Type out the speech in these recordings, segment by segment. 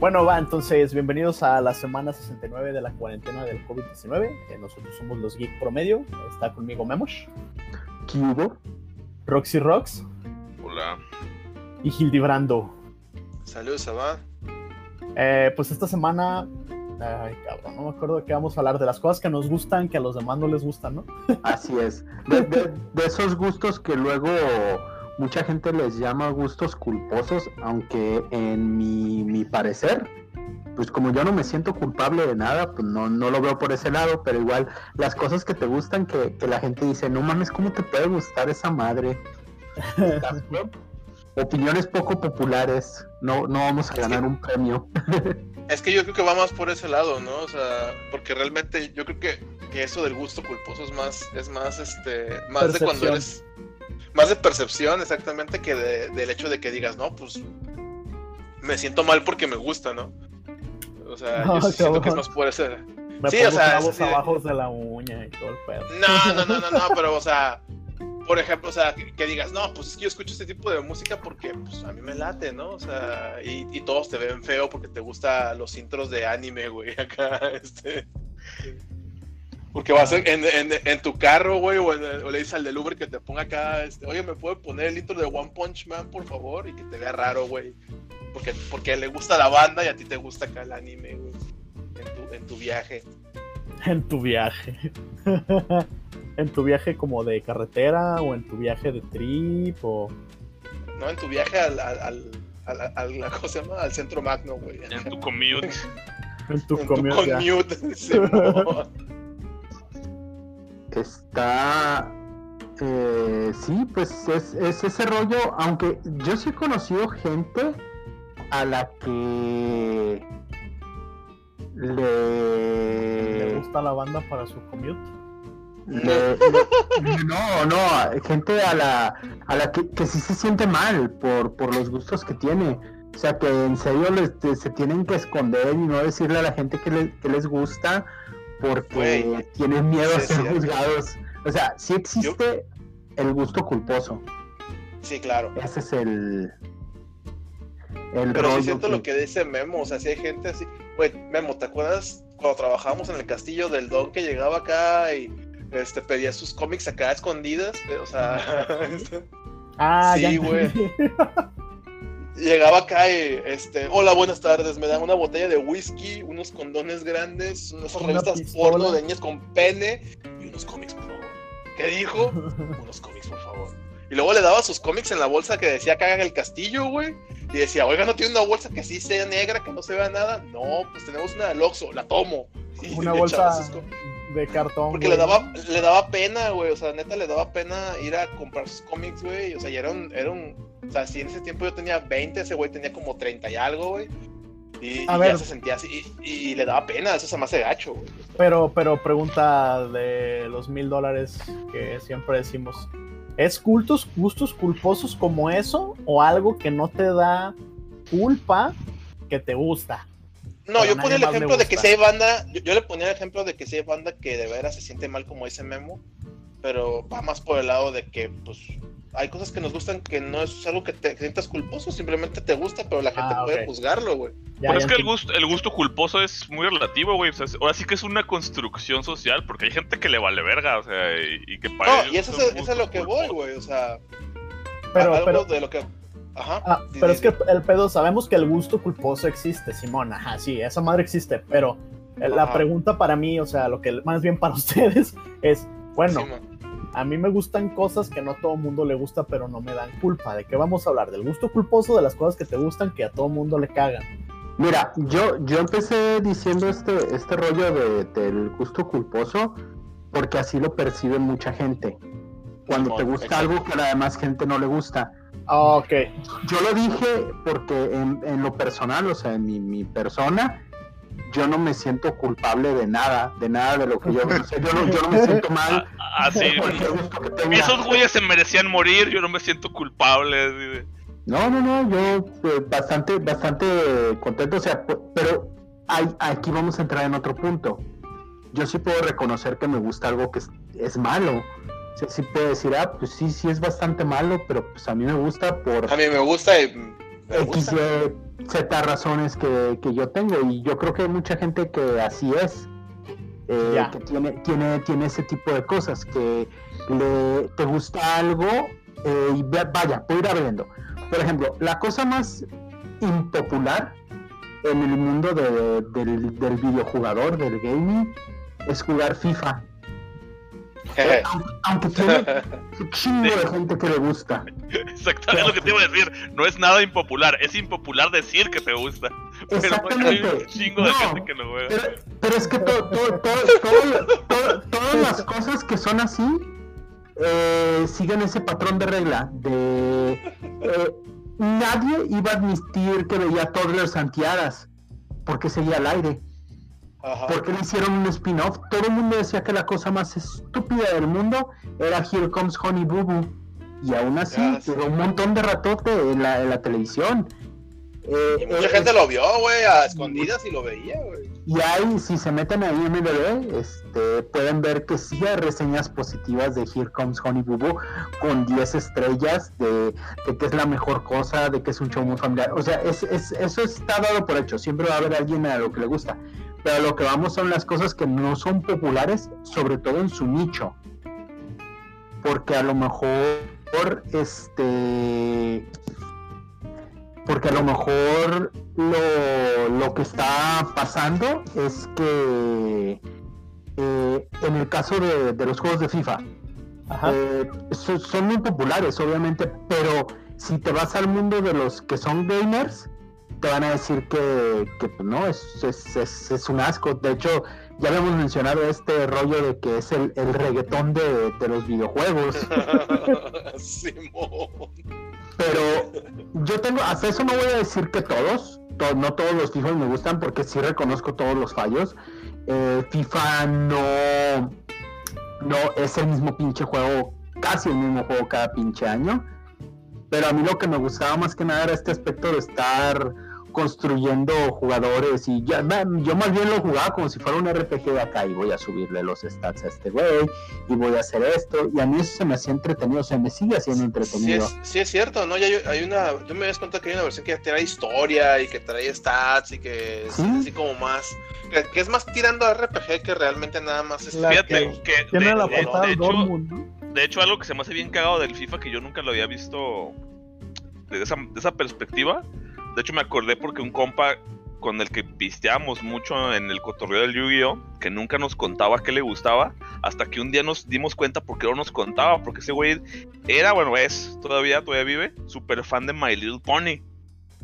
Bueno, va, entonces, bienvenidos a la semana 69 de la cuarentena del COVID-19. Eh, nosotros somos los Geek Promedio. Está conmigo Memos, Cubo. Roxy Rocks Hola. y Hildibrando. Saludos, Sabá. Eh, pues esta semana, ay, cabrón, no me acuerdo de qué vamos a hablar, de las cosas que nos gustan, que a los demás no les gustan, ¿no? Así es. De, de- de esos gustos que luego mucha gente les llama gustos culposos, aunque en mi, mi parecer, pues como yo no me siento culpable de nada, pues no, no lo veo por ese lado, pero igual las cosas que te gustan, que, que la gente dice, no mames, ¿cómo te puede gustar esa madre? Opiniones poco populares, no, no vamos a Es ganar que- un premio. Es que yo creo que va más por ese lado, ¿no? O sea, porque realmente yo creo que, que eso del gusto culposo es más, es más, este, más de cuando eres, más de percepción, exactamente, que de- del hecho de que digas, no, pues, me siento mal porque me gusta, ¿no? O sea, No, yo sí siento que es más por ese... Me Sí, pongo o sea, es de- abajo de la uña y todo el pedo. No, no, no, no, no, pero, o sea, por ejemplo, o sea, que, que digas, no, pues es que yo escucho este tipo de música porque, pues, a mí me late, ¿no? O sea, y, y todos te ven feo porque te gustan los intros de anime, güey, acá, este... Porque vas en, en, en- en tu carro, güey, o, en- o le dices al del Uber que te ponga acá, este, oye, ¿me puede poner el intro de One Punch Man, por favor? Y que te vea raro, güey. Porque, porque le gusta la banda y a ti te gusta acá el anime, güey. En tu, en tu viaje. En tu viaje. en tu viaje como de carretera o en tu viaje de trip o... ¿no? En tu viaje al, al, al, al- al- ¿cómo se llama? Al centro magno, güey. En tu commute. En tu En tu commute, ya. commute. Está. eh, sí, pues es, es ese rollo. Aunque yo sí he conocido gente a la que. ¿Le Le. gusta la banda para su commute? le- le- no, no, gente a la, a la que, que sí se siente mal por, por los gustos que tiene. O sea, que en serio les- se tienen que esconder y no decirle a la gente que, le- que les gusta porque Güey, tienen miedo a ser juzgados. O sea, sí existe el gusto culposo. Sí, claro. Ese es el. El Pero sí siento que- lo que dice Memo. O sea, si hay gente así. Güey, Memo, ¿te acuerdas cuando trabajábamos en el castillo del Don que llegaba acá y este, pedía sus cómics acá escondidas? O sea, Ah, Sí, güey. llegaba acá y, este, hola, buenas tardes, me dan una botella de whisky, unos condones grandes, unas Una revistas pistola. porno de niñas con pene y unos cómics, por favor. ¿Qué dijo? unos cómics, por favor. Y luego le daba sus cómics en la bolsa que decía que hagan el castillo, güey. Y decía, oiga, ¿no tiene una bolsa que sí sea negra, que no se vea nada? No, pues tenemos una del Oxxo, la tomo. Y Una bolsa de cartón. Porque güey. le daba, le daba pena, güey. O sea, neta, le daba pena ir a comprar sus cómics, güey. O sea, y era un, era un. O sea, si en ese tiempo yo tenía 20, ese güey tenía como 30 y algo, güey. Y, A y ver. ya se sentía así. Y, y le daba pena, eso se me hace gacho, güey. Pero, pero pregunta de los mil dólares que siempre decimos. ¿Es cultos, gustos culposos como eso? ¿O algo que no te da culpa que te gusta? No, yo ponía el ejemplo de que si hay banda, yo, yo le ponía el ejemplo de que si hay banda que de veras se siente mal como ese memo, pero va más por el lado de que, pues, hay cosas que nos gustan que no es algo que te que sientas culposo, simplemente te gusta, pero la gente Ah, puede juzgarlo, güey. Pero es que el gusto, el gusto culposo es muy relativo, güey. O sea, es- ahora sí que es una construcción social, porque hay gente que le vale verga, o sea, y, y que para No, ellos y eso es, eso es lo que voy, güey, o sea, Pero, algo pero, de lo que... Ajá. ah, pero es que el pedo, sabemos que el gusto culposo existe, Simón. Ajá, sí, esa madre existe. Pero eh, la Ajá. pregunta para mí, o sea, lo que más bien para ustedes es: bueno. A mí me gustan cosas que no a todo mundo le gusta, pero no me dan culpa. ¿De qué vamos a hablar? ¿Del gusto culposo de las cosas que te gustan que a todo mundo le cagan? Mira, yo, yo empecé diciendo este, este rollo de, del gusto culposo porque así lo percibe mucha gente. Cuando te gusta algo que a la demás gente no le gusta. Ah, ok. Yo lo dije porque en, en lo personal, o sea, en mi, mi persona, yo no me siento culpable de nada, de nada de lo que yo... O sea, yo no, yo no me siento mal Ah, Así, que tenga. esos güeyes se merecían morir, yo no me siento culpable. No, no, no, yo eh, bastante, bastante contento, o sea, pero hay- aquí vamos a entrar en otro punto. Yo sí puedo reconocer que me gusta algo que es, es malo. O sea, sí puedo decir, ah, pues sí, sí es bastante malo, pero pues a mí me gusta por A mí me gusta y X. Y, Z razones que, que yo tengo y yo creo que hay mucha gente que así es. eh, que tiene, tiene, tiene ese tipo de cosas, que le, te gusta algo eh, y vaya, puedo ir abriendo. Por ejemplo, la cosa más impopular en el mundo de- del, del videojugador, del gaming, es jugar FIFA. Eh, aunque, tiene un chingo de gente que le gusta. Exactamente lo que te iba a decir. No es nada impopular. Es impopular decir que te gusta. Pero hay un Exactamente. chingo de No, gente que lo juega. Pero, pero es que to- to- to- todo- todo- todas las cosas que son así eh, siguen ese patrón de regla de eh, nadie iba a admitir que veía toddlers antiadas porque seguía al aire. Ajá. porque le hicieron un spin-off? Todo el mundo decía que la cosa más estúpida del mundo era Here Comes Honey Boo Boo. Y aún así, un montón de ratote en la, en la televisión. Eh, Y mucha eh, gente lo vio, güey, a escondidas y lo veía, güey. Y hay, si se meten ahí en MDB, este, pueden ver que sí hay reseñas positivas de Here Comes Honey Boo Boo con 10 estrellas, de, de que es la mejor cosa, de que es un show muy familiar. O sea, es, es- eso está dado por hecho. Siempre va a haber alguien a lo que le gusta. Pero a lo que vamos son las cosas que no son populares, sobre todo en su nicho. Porque a lo mejor, este, porque a lo mejor lo, lo que está pasando es que eh, en el caso de, de los juegos de FIFA eh, so- son muy populares obviamente pero si te vas al mundo de los que son gamers te van a decir que, que, pues, no es, es, es- es un asco de hecho ya habíamos mencionado este rollo de que es el, el reggaetón de, de los videojuegos. Pero yo tengo, hasta eso no voy a decir que todos, to- no todos los FIFA me gustan porque sí reconozco todos los fallos. Eh, FIFA no, no es el mismo pinche juego, casi el mismo juego cada pinche año. Pero a mí lo que me gustaba más que nada era este aspecto de estar construyendo jugadores y ya, yo más bien lo jugaba como si fuera un RPG de acá y voy a subirle los stats a este güey y voy a hacer esto y a mí eso se me hacía entretenido, se me sigue haciendo Sí entretenido. es, sí es cierto, ¿no? Ya hay, hay una. Yo me das cuenta que hay una versión que trae historia y que trae stats y que es Sí. así como más. Que, que es más tirando a RPG que realmente nada más es. La- Fíjate que Tiene de, la de- de hecho, algo que se me hace bien cagado del FIFA que yo nunca lo había visto esa, de esa perspectiva. De hecho, me acordé porque un compa con el que pisteábamos mucho en el cotorreo del Yu-Gi-Oh! que nunca nos contaba qué le gustaba, hasta que un día nos dimos cuenta por qué no nos contaba, porque ese güey era, bueno, es, todavía, todavía vive, súper fan de My Little Pony.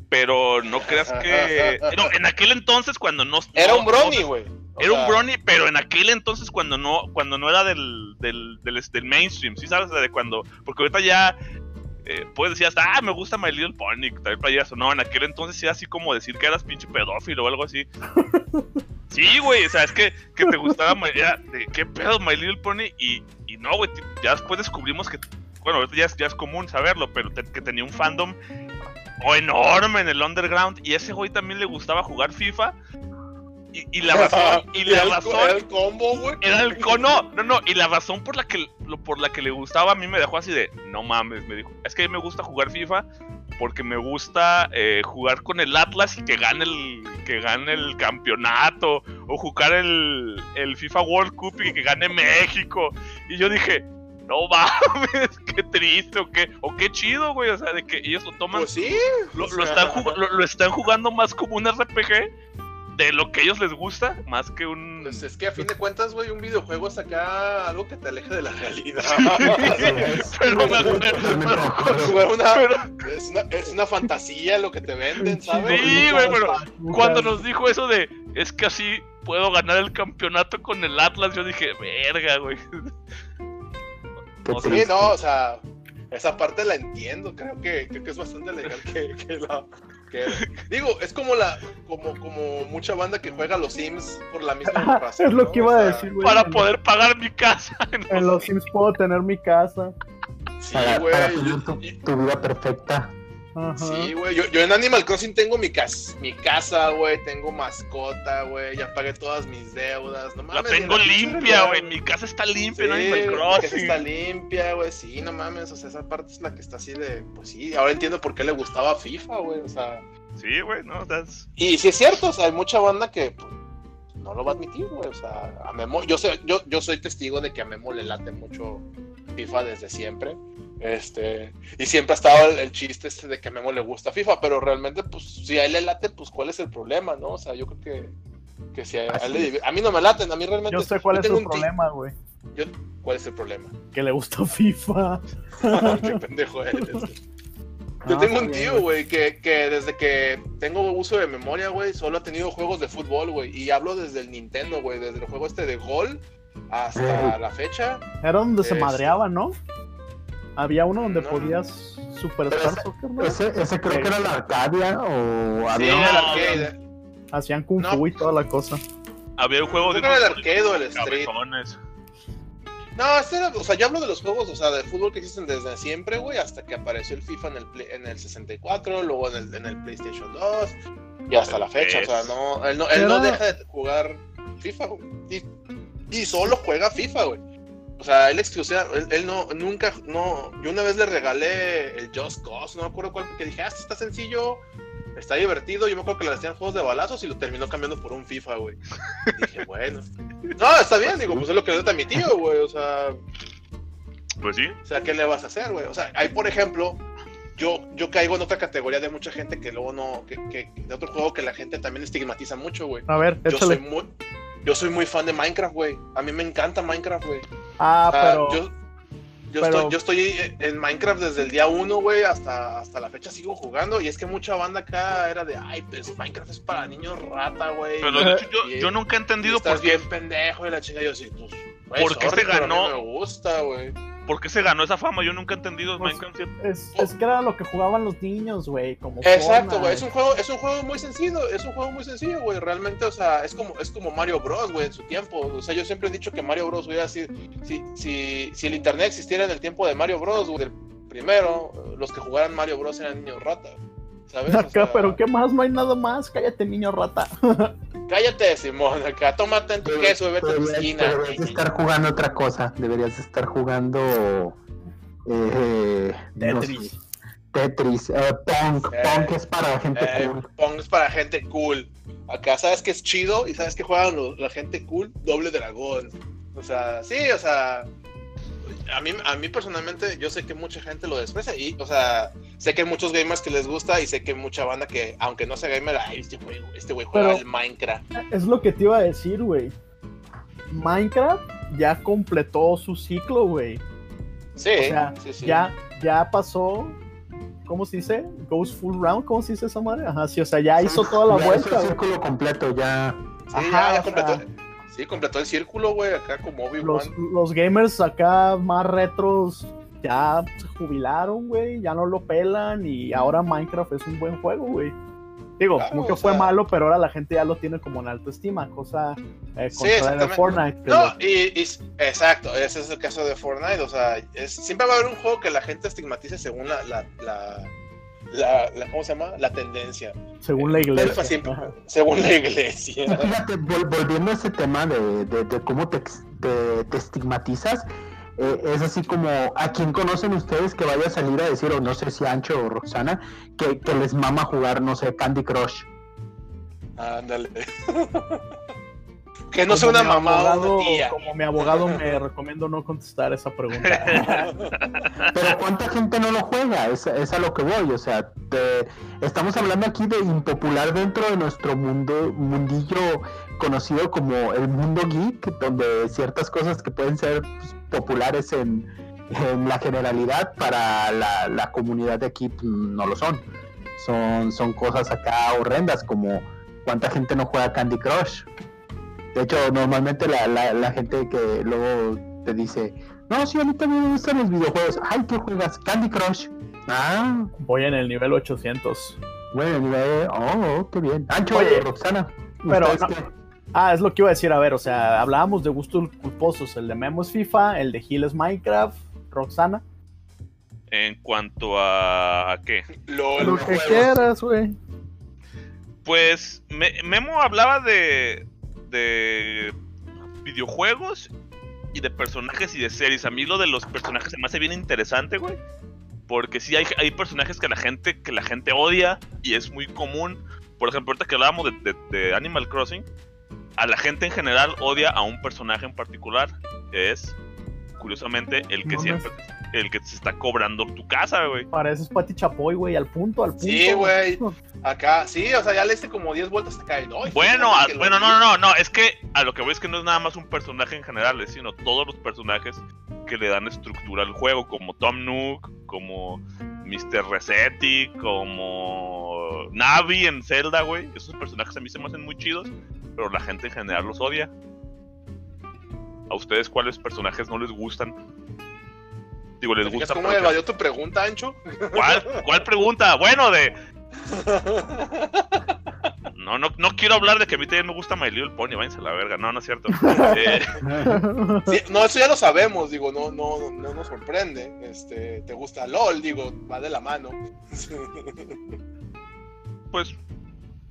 Pero no creas que... No, en aquel entonces cuando no... Era no- un brony, güey. Era un brony, pero en aquel entonces cuando no, cuando no era del, del, del, del mainstream, ¿sí sabes? De cuando, porque ahorita ya eh, puedes decir hasta, ah, me gusta My Little Pony, traer playeras o no, en aquel entonces era así como decir que eras pinche pedófilo o algo así. Sí, güey, o sea, es que, que te gustaba, My- era de, ¿qué pedo My Little Pony? Y, y no, güey, ya después descubrimos que, bueno, ya es, ya es común saberlo, pero te- que tenía un fandom enorme en el underground y ese güey también le gustaba jugar FIFA. Y, y la razón, y la era el- razón Era el combo, güey. era el cono, no, no, y la razón por la que por la que le gustaba a mí me dejó así de, no mames, me dijo, es que a mí me gusta jugar FIFA porque me gusta eh, jugar con el Atlas y que gane el que gane el campeonato o jugar el, el FIFA World Cup y que gane México. Y yo dije, no mames, qué triste o qué o qué chido, güey, o sea, de que ellos lo toman Pues sí. lo, lo están lo- lo están jugando más como un RPG de lo que a ellos les gusta, más que un Pues es que a fin de cuentas, güey, un videojuego es acá algo que te aleje de la realidad. pero, una- es, una, es una fantasía lo que te venden, ¿sabes? Sí, güey, pero cuando nos dijo eso de es que así puedo ganar el campeonato con el Atlas, yo dije, verga, güey. Qué O sea, Sí, no, o sea, esa parte la entiendo, creo que, creo que es bastante legal que, que la... que- digo, es como la como como mucha banda que juega a los Sims por la misma razón. es lo ¿no? que O iba a decir, güey. Para poder pagar mi casa. En los Sims puedo tener mi casa. Sí, para, güey. para tu vida perfecta. Ajá. Sí, güey. Yo, yo en Animal Crossing tengo mi, cas mi casa, güey. Tengo mascota, güey. Ya pagué todas mis deudas. No La mames, tengo ni pinche limpia, güey. Mi casa está limpia, Sí, no Animal mi casa Crossing. está limpia, güey. Sí, no mames. O sea, esa parte es la que está así de. Pues sí, ahora entiendo por qué le gustaba FIFA, güey. O sea. Sí, güey, no, that's... Y sí es cierto, o sea, hay mucha banda que pues, no lo va a admitir, güey. O sea, a Memo, yo, sé, yo, yo soy testigo de que a Memo le late mucho FIFA desde siempre. Este, y siempre ha estado el, el chiste este de que a Memo le gusta FIFA, pero realmente, pues, si a él le late, pues, ¿cuál es el problema, no? O sea, yo creo que, que si a, a él le a mí no me laten, a mí realmente. Yo sé cuál yo es el problema, güey. ¿Cuál es el problema? Que le gusta FIFA. Qué pendejo eres. Yo No, tengo un tío, güey. que, que desde que tengo uso de memoria, güey, solo ha tenido juegos de fútbol, güey. Y hablo desde el Nintendo, güey, desde el juego este de Gol hasta Eh. la fecha. Era donde se madreaba, ¿no? Había uno donde No. podías superstar Pero soccer, ¿no? Ese, ese creo que era la Arcadia o Sí, había el arcade. Hacían kung No. fu y toda la cosa. Había un juego de era el arcade o el street. cabezones. No, este era, o sea, yo hablo de los juegos, o sea, de fútbol que existen desde siempre, güey, hasta que apareció el FIFA en el, Play- en el 64, luego en el, en el PlayStation 2 y hasta la fecha. O sea, no, él no, él no deja de jugar FIFA, güey. Y, y solo juega FIFA, güey. O sea, él exclusiva, él, él no, nunca, no, yo una vez le regalé el Just Cause, no me acuerdo cuál, que dije, ah, este está sencillo, está divertido, yo me acuerdo que le hacían juegos de balazos y lo terminó cambiando por un FIFA, güey. Dije, bueno. No, está bien, digo, pues es lo que le da a mi tío, güey, o sea, Pues sí. o sea, ¿qué le vas a hacer, güey? O sea, hay, por ejemplo, yo, yo caigo en otra categoría de mucha gente que luego no, que, que- de otro juego que la gente también estigmatiza mucho, güey. A ver, Yo soy échale. muy, yo soy muy fan de Minecraft, güey. A mí me encanta Minecraft, güey. Ah, O sea, pero. yo, yo, pero- estoy, yo estoy en Minecraft desde el día uno, güey, hasta, hasta la fecha sigo jugando. Y es que mucha banda acá era de, ay, pues Minecraft es para niños rata, güey. Pero de hecho, yo, Y- yo nunca he entendido estás por qué, bien pendejo y la chica. Yo sí, pues, güey, ¿Por qué sorry, se pero a mí ganó? me gusta, güey. Por qué se ganó esa fama. Yo nunca he entendido Pues, Minecraft. Es, es que era lo que jugaban los niños, güey. Como Exacto, güey. Es un juego, es un juego muy sencillo, es un juego muy sencillo, güey. Realmente, o sea, es como, es como Mario Bros, güey, en su tiempo. O sea, yo siempre he dicho que Mario Bros hubiera sido, si, si, si el internet existiera en el tiempo de Mario Bros, güey, primero, los que jugaran Mario Bros eran niños rata. ¿Sabes? O Acá, sea, pero ¿qué más? No hay nada más. Cállate, niño rata. Cállate, Simón, acá tómate en tu queso y vete a tu Deberías, esquina. deberías de estar jugando otra cosa. Deberías de estar jugando. Eh, no sé, Tetris. Tetris. eh, Pong. Eh, Pong es para gente Eh, cool. Pong es para gente cool. Acá sabes que es chido y sabes que juegan la gente cool, doble dragón. O sea, sí, o sea, a mí, a mí personalmente yo sé que mucha gente lo desprecia y, o sea, sé que hay muchos gamers que les gusta y sé que hay mucha banda que, aunque no sea gamer, ay, este güey, este güey juega Pero- el Minecraft. Es lo que te iba a decir, güey. Minecraft ya completó su ciclo, güey. Sí, O sea, sí, sí. Ya, ya pasó. ¿Cómo se dice? Goes full round. ¿Cómo se dice esa madre? Ajá, sí, o sea, ya hizo toda la Ya hizo vuelta, el círculo completo. Ya. Sí, Ajá, ya, ya o completó, sea- sí, completó el círculo, güey, acá como Obi-Wan. Los, los gamers acá más retros ya se jubilaron, güey. Ya no lo pelan y ahora Minecraft es un buen juego, güey. Digo, Claro, nunca o fue sea- malo, pero ahora la gente ya lo tiene como en alta estima, cosa eh, Sí, contraria de exactamente. Fortnite. que No, lo- y, y- exacto, ese es el caso de Fortnite, o sea, es- siempre va a haber un juego que la gente estigmatice según la, la, la, la- la- ¿cómo se llama? La tendencia, según la iglesia. Siempre- Ajá. según la iglesia. Y Fíjate, vol- volviendo a ese tema de, de- de cómo te, ex- te- te estigmatizas, eh, es así como a quién conocen ustedes que vaya a salir a decir, o no sé si Ancho o Roxana, que, que les mama jugar, no sé, Candy Crush. Ándale. que no sea una mamá o abogado- una tía. Como mi abogado me recomiendo no contestar esa pregunta. Pero ¿cuánta gente no lo juega? Es, es a lo que voy, o sea, te- estamos hablando aquí de impopular dentro de nuestro mundo, mundillo conocido como el mundo geek, donde ciertas cosas que pueden ser pues, populares en, en la generalidad para la, la comunidad de aquí pues, no lo son. Son, son cosas acá horrendas como cuánta gente no juega Candy Crush. De hecho, normalmente la, la, la gente que luego te dice, no, sí, a mí también me gustan los videojuegos. Ay, ¿qué juegas? Candy Crush. Ah, Voy en el nivel 800. bueno, nivel- oh, qué bien. Ancho, Oye, Roxana. pero. Ah, es lo que iba a decir. A ver, o sea, hablábamos de gustos culposos. El de Memo es FIFA, el de Gil es Minecraft, Roxana. En cuanto a, ¿a qué? Lo que juegos. quieras, güey. Pues Me- Memo hablaba de, de videojuegos y de personajes y de series. A mí lo de los personajes se me hace bien interesante, güey. Porque sí hay, hay personajes que la gente que la gente odia y es muy común. Por ejemplo, ahorita que hablábamos de, de- de Animal Crossing, a la gente en general odia a un personaje en particular, que es curiosamente el que siempre el que se está cobrando tu casa, güey. Pareces Pati Chapoy, güey, al punto, al punto. Sí, güey. Acá, sí, o sea, ya le hice como 10 vueltas te cae. No, Bueno, a- bueno, no, no, no, es que a lo que voy es que no es nada más un personaje en general, es sino todos los personajes que le dan estructura al juego, como Tom Nook, como Mr. Resetti, como Navi en Zelda, güey. Esos personajes a mí se me hacen muy chidos, pero la gente en general los odia. ¿A ustedes cuáles personajes no les gustan? Digo, les ¿Te fijas gusta. cómo evadió tu pregunta, Ancho? ¿Cuál, ¿Cuál pregunta? Bueno, de. No, no, no quiero hablar de que a mí también me gusta My Little Pony, váyanse a la verga. No, no es cierto. Eh, Sí, no, eso ya lo sabemos, digo, no, no, no nos sorprende. Este, te gusta LOL, digo, va de la mano. pues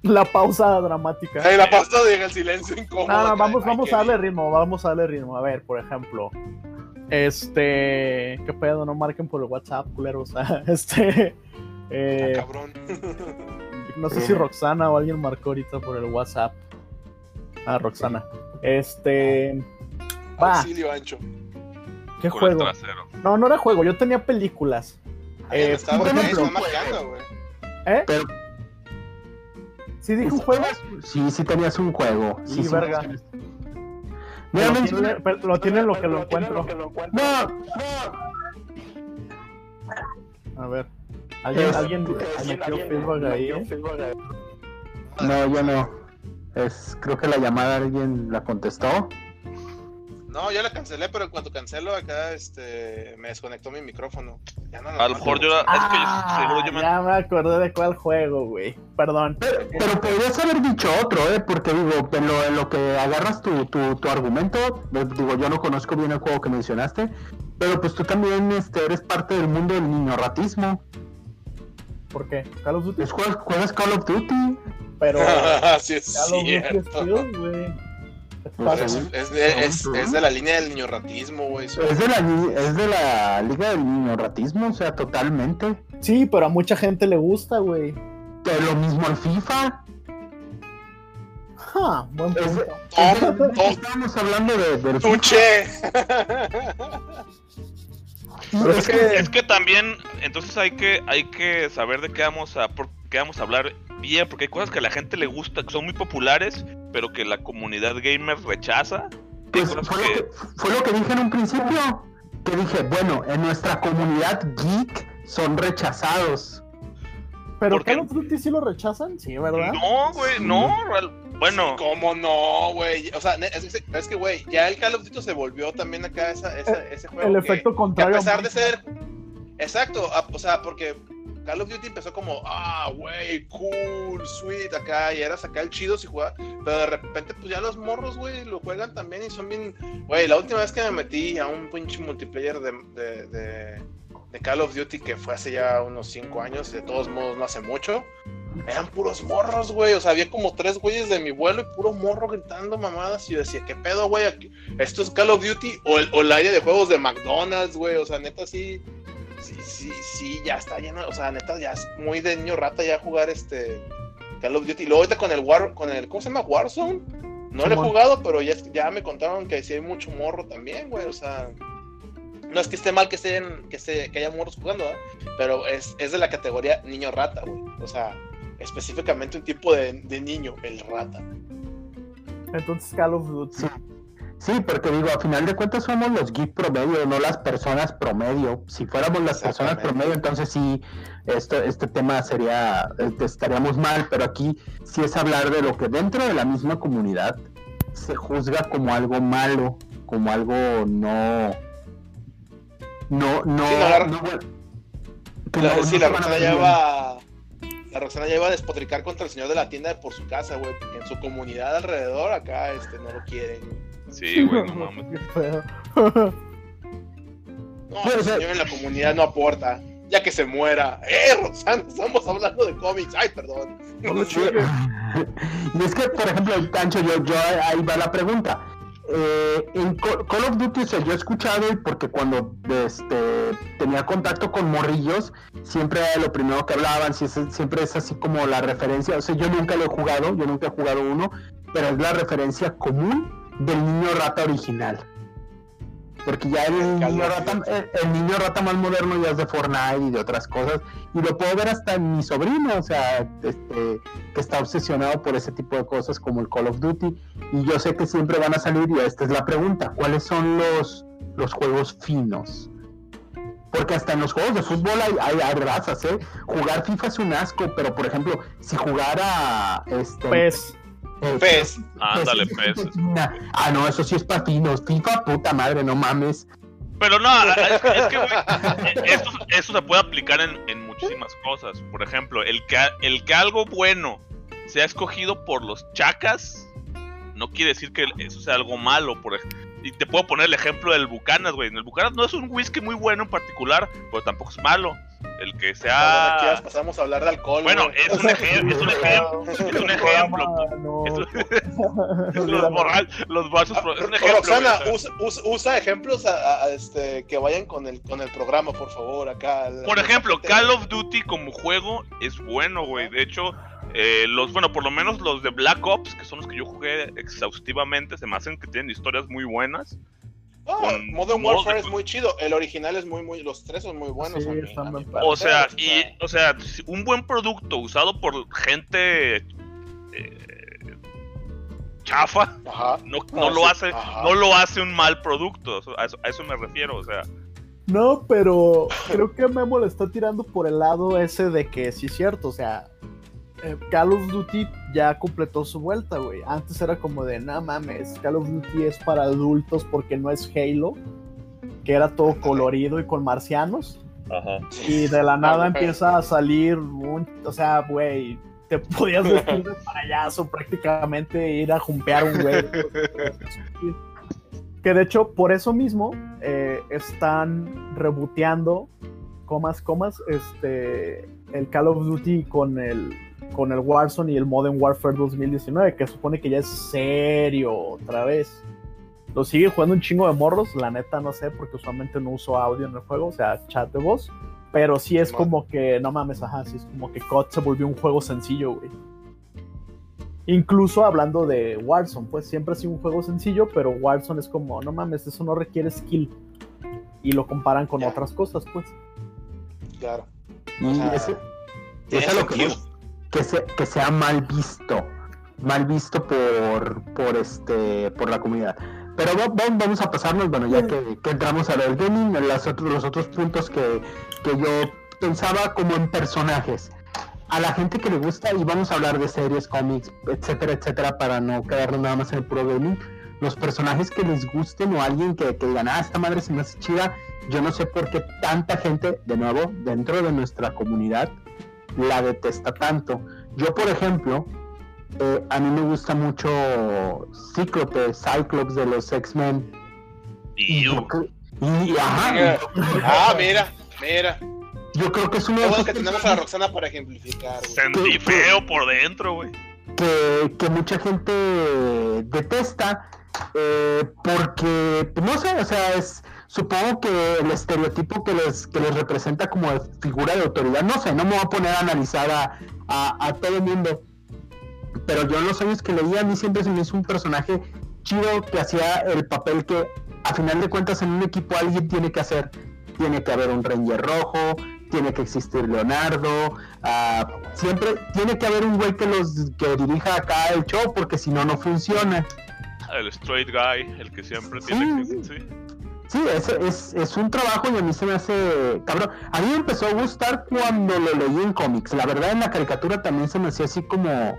La pausa dramática. La pasta de el silencio incómodo. No, vamos, vamos a darle ritmo, vamos a darle ritmo. A ver, por ejemplo, este, qué pedo, no marquen por el WhatsApp, culeros. Este, Ah, eh, cabrón. no sé si Roxana o alguien marcó ahorita por el WhatsApp. Ah, Roxana. Este, va, Auxilio, Ancho. ¿qué con juego? No, no era juego, yo tenía películas. Ahí Eh, está, por ejemplo, marcando, güey. ¿Eh? Pero ¿Sí dije un juego? sí, sí tenías un juego. Sí, Sí, sí, verga. sí. Mira, Lo tiene, pero lo tiene en lo que lo encuentro. No, A ver. ¿Alguien, Es- alguien, es- metió feedback ahí? no, yo no. Es, creo que la llamada alguien la contestó. No, yo la cancelé, pero en cuanto cancelo acá, este, me desconectó mi micrófono. Ya no A lo mejor yo, la- es que yo seguro yo me. Ah, ya me acordé de cuál juego, güey. Perdón. Pero, pero podrías haber dicho otro, ¿eh? Porque digo, en lo, en lo que agarras tu, tu, tu argumento, eh, digo, yo no conozco bien el juego que mencionaste, pero pues tú también este, eres parte del mundo del niño ratismo. ¿Por qué? Call of Duty. Pues juegas, juegas Call of Duty. Pero sí, es Call of Duty güey. Es padre. Es, de, es, es de la línea del niño ratismo, güey. Es de la, es de la liga del niño ratismo, o sea, totalmente. Sí, pero a mucha gente le gusta, güey. De lo mismo al FIFA. Ja, buen Es- punto. Tom, Tom, Estábamos hablando de, del Tuche. Pero Es que- es que también, entonces hay que, hay que saber de qué vamos a, por qué vamos a hablar bien, porque hay cosas que a la gente le gusta, que son muy populares, pero que la comunidad gamer rechaza. Pues fue lo, que- que, fue lo que dije en un principio. Que dije, bueno, en nuestra comunidad geek son rechazados. Pero. Call of Duty sí lo rechazan, sí, ¿verdad? No, güey, no. Bueno, ¿Cómo no, güey? O sea, es, es- es que, güey, ya el Call of Duty se volvió también acá esa, esa- ese juego. El que- efecto que a contrario. pesar de ser. Exacto, a- o sea, porque Call of Duty empezó como, ah, güey, cool, sweet, acá, y era sacar el chido si jugaba. Pero de repente, pues ya los morros, güey, lo juegan también y son bien. Güey, la última vez que me metí a un pinche multiplayer de, de, Call of Duty, que fue hace ya unos 5 años, de todos modos no hace mucho. Eran puros morros, güey. O sea, había como tres güeyes de mi vuelo y puro morro gritando mamadas. Y yo decía, ¿qué pedo, güey? ¿Esto es Call of Duty o el, o el área de juegos de McDonald's, güey? O sea, neta, sí. Sí, sí, sí, ya está lleno. O sea, neta, ya es muy de niño rata ya jugar este Call of Duty. Y luego ahorita con el War, con el, ¿cómo se llama? Warzone. No lo he jugado, pero ya, ya me contaron que sí hay mucho morro también, güey. O sea, no es que esté mal que estén, que esté, que haya morros jugando, ¿eh? pero es, es de la categoría niño rata, güey. O sea, específicamente un tipo de, de niño, el rata. Entonces Call of Duty. Sí. Porque digo, a final de cuentas somos los geek promedio, no las personas promedio. Si fuéramos las personas promedio, entonces sí, esto, este tema sería, este, estaríamos mal, pero aquí sí es hablar de lo que dentro de la misma comunidad se juzga como algo malo, como algo no... No, no... Sí, la- no, La, no- sí, la Roxana iba. La Roxana iba a despotricar contra el señor de la tienda por su casa, güey. porque En su comunidad alrededor, acá este, no lo quieren. Sí, güey, no mames. No No, el señor en la comunidad no aporta. Ya que se muera. ¡Eh, Roxana! Estamos hablando de cómics. ¡Ay, perdón! y es que, por ejemplo, Pancho, yo, yo ahí va la pregunta. Eh, en Call of Duty, o sea, yo he escuchado y porque cuando este, tenía contacto con morrillos, siempre era lo primero que hablaban, siempre es así como la referencia, o sea, yo nunca lo he jugado, yo nunca he jugado uno, pero es la referencia común del niño rata original. Porque ya el niño, rata, el niño rata más moderno ya es de Fortnite y de otras cosas. Y lo puedo ver hasta en mi sobrino, o sea, este, que está obsesionado por ese tipo de cosas como el Call of Duty. Y yo sé que siempre van a salir, y esta es la pregunta, ¿cuáles son los, los juegos finos? Porque hasta en los juegos de fútbol hay, hay, hay razas, ¿eh? Jugar FIFA es un asco, pero por ejemplo, si jugara este, Pues, eh, Pez. Ándale, fina. Ah, no, eso sí es para finos. FIFA, puta madre, no mames. Pero no, es que, es que, güey, esto, esto se puede aplicar en, en muchísimas cosas. Por ejemplo, el que, el que algo bueno sea escogido por los chacas, no quiere decir que eso sea algo malo. Por y te puedo poner el ejemplo del Bucanas, güey. El Bucanas no es un whisky muy bueno en particular, pero tampoco es malo. El que Aquí sea... pasamos a hablar de alcohol. Bueno, es un, es un ejemplo. Es un ejemplo. Es- es los, vasos, es un ejemplo. Roxana, usa, usa- usa ejemplos a- a- este, que vayan con el, con el programa, por favor, acá. Por ejemplo, Call of Duty como juego es bueno, güey. De hecho, eh, los, bueno, por lo menos los de Black Ops, que son los que yo jugué exhaustivamente, se me hacen que tienen historias muy buenas. Con Modern Warfare es muy chido. El original es muy, muy. Los tres son muy buenos. Sí, O sea, y, o sea, un buen producto usado por gente eh, chafa, Ajá. no, no Ah, lo sí, hace, ajá. no lo hace un mal producto. A eso, a eso me refiero, o sea. No, pero creo que Memo le está tirando por el lado ese de que sí es cierto, o sea, eh, Call of Duty ya completó su vuelta, güey. Antes era como de, no mames, Call of Duty es para adultos porque no es Halo, que era todo colorido y con marcianos. Ajá. Y de la nada empieza a salir un, o sea, güey, te podías vestir de payaso prácticamente, ir a jumpear un güey. Que de hecho, por eso mismo, eh, están reboteando, comas, comas, este, el Call of Duty con el, con el Warzone y el Modern Warfare 2019, que supone que ya es serio otra vez. Lo sigue jugando un chingo de morros, la neta no sé, porque usualmente no uso audio en el juego, o sea, chat de voz. Pero sí es como que, no mames, ajá, sí es como que COD se volvió un juego sencillo, güey. Incluso hablando de Warzone, pues siempre ha sido un juego sencillo, pero Warzone es como, no mames, eso no requiere skill. Y lo comparan con Ya. otras cosas, pues. Claro. O sea, ese, es lo que. Que, se- que sea mal visto. Mal visto por, por, este, por la comunidad. Pero va- va- vamos a pasarnos, bueno, ya que, que entramos a ver gaming, los otros puntos que, que yo pensaba como en personajes. A la gente que le gusta, y vamos a hablar de series, cómics, etcétera, etcétera, para no quedarnos nada más en el pro gaming, los personajes que les gusten o alguien que, que digan, ah, esta madre se me hace chida, yo no sé por qué tanta gente, de nuevo, dentro de nuestra comunidad, la detesta tanto. Yo, por ejemplo, eh, a mí me gusta mucho Cíclope, Cyclops de los X-Men. Y Y, yo cre- y- ajá, Ah, mira, mira. yo creo que es uno de esos que tenemos a Roxana para ejemplificar, güey. sentí feo por dentro, güey. que, que mucha gente detesta eh, porque, no sé, o sea, es supongo que el estereotipo que les, que les representa como figura de autoridad, no sé, no me voy a poner a analizar a, a, a todo el mundo, pero yo en los años que leía a mí siempre se me hizo un personaje chido que hacía el papel que a final de cuentas en un equipo alguien tiene que hacer. Tiene que haber un Ranger rojo, tiene que existir Leonardo, ah, siempre tiene que haber un güey que los que dirija acá el show porque si no no funciona. El straight guy, el que siempre Sí, tiene que. sí. Sí. Es, es, es un trabajo y a mí se me hace cabrón. A mí me empezó a gustar cuando lo leí en cómics. La verdad en la caricatura también se me hacía así como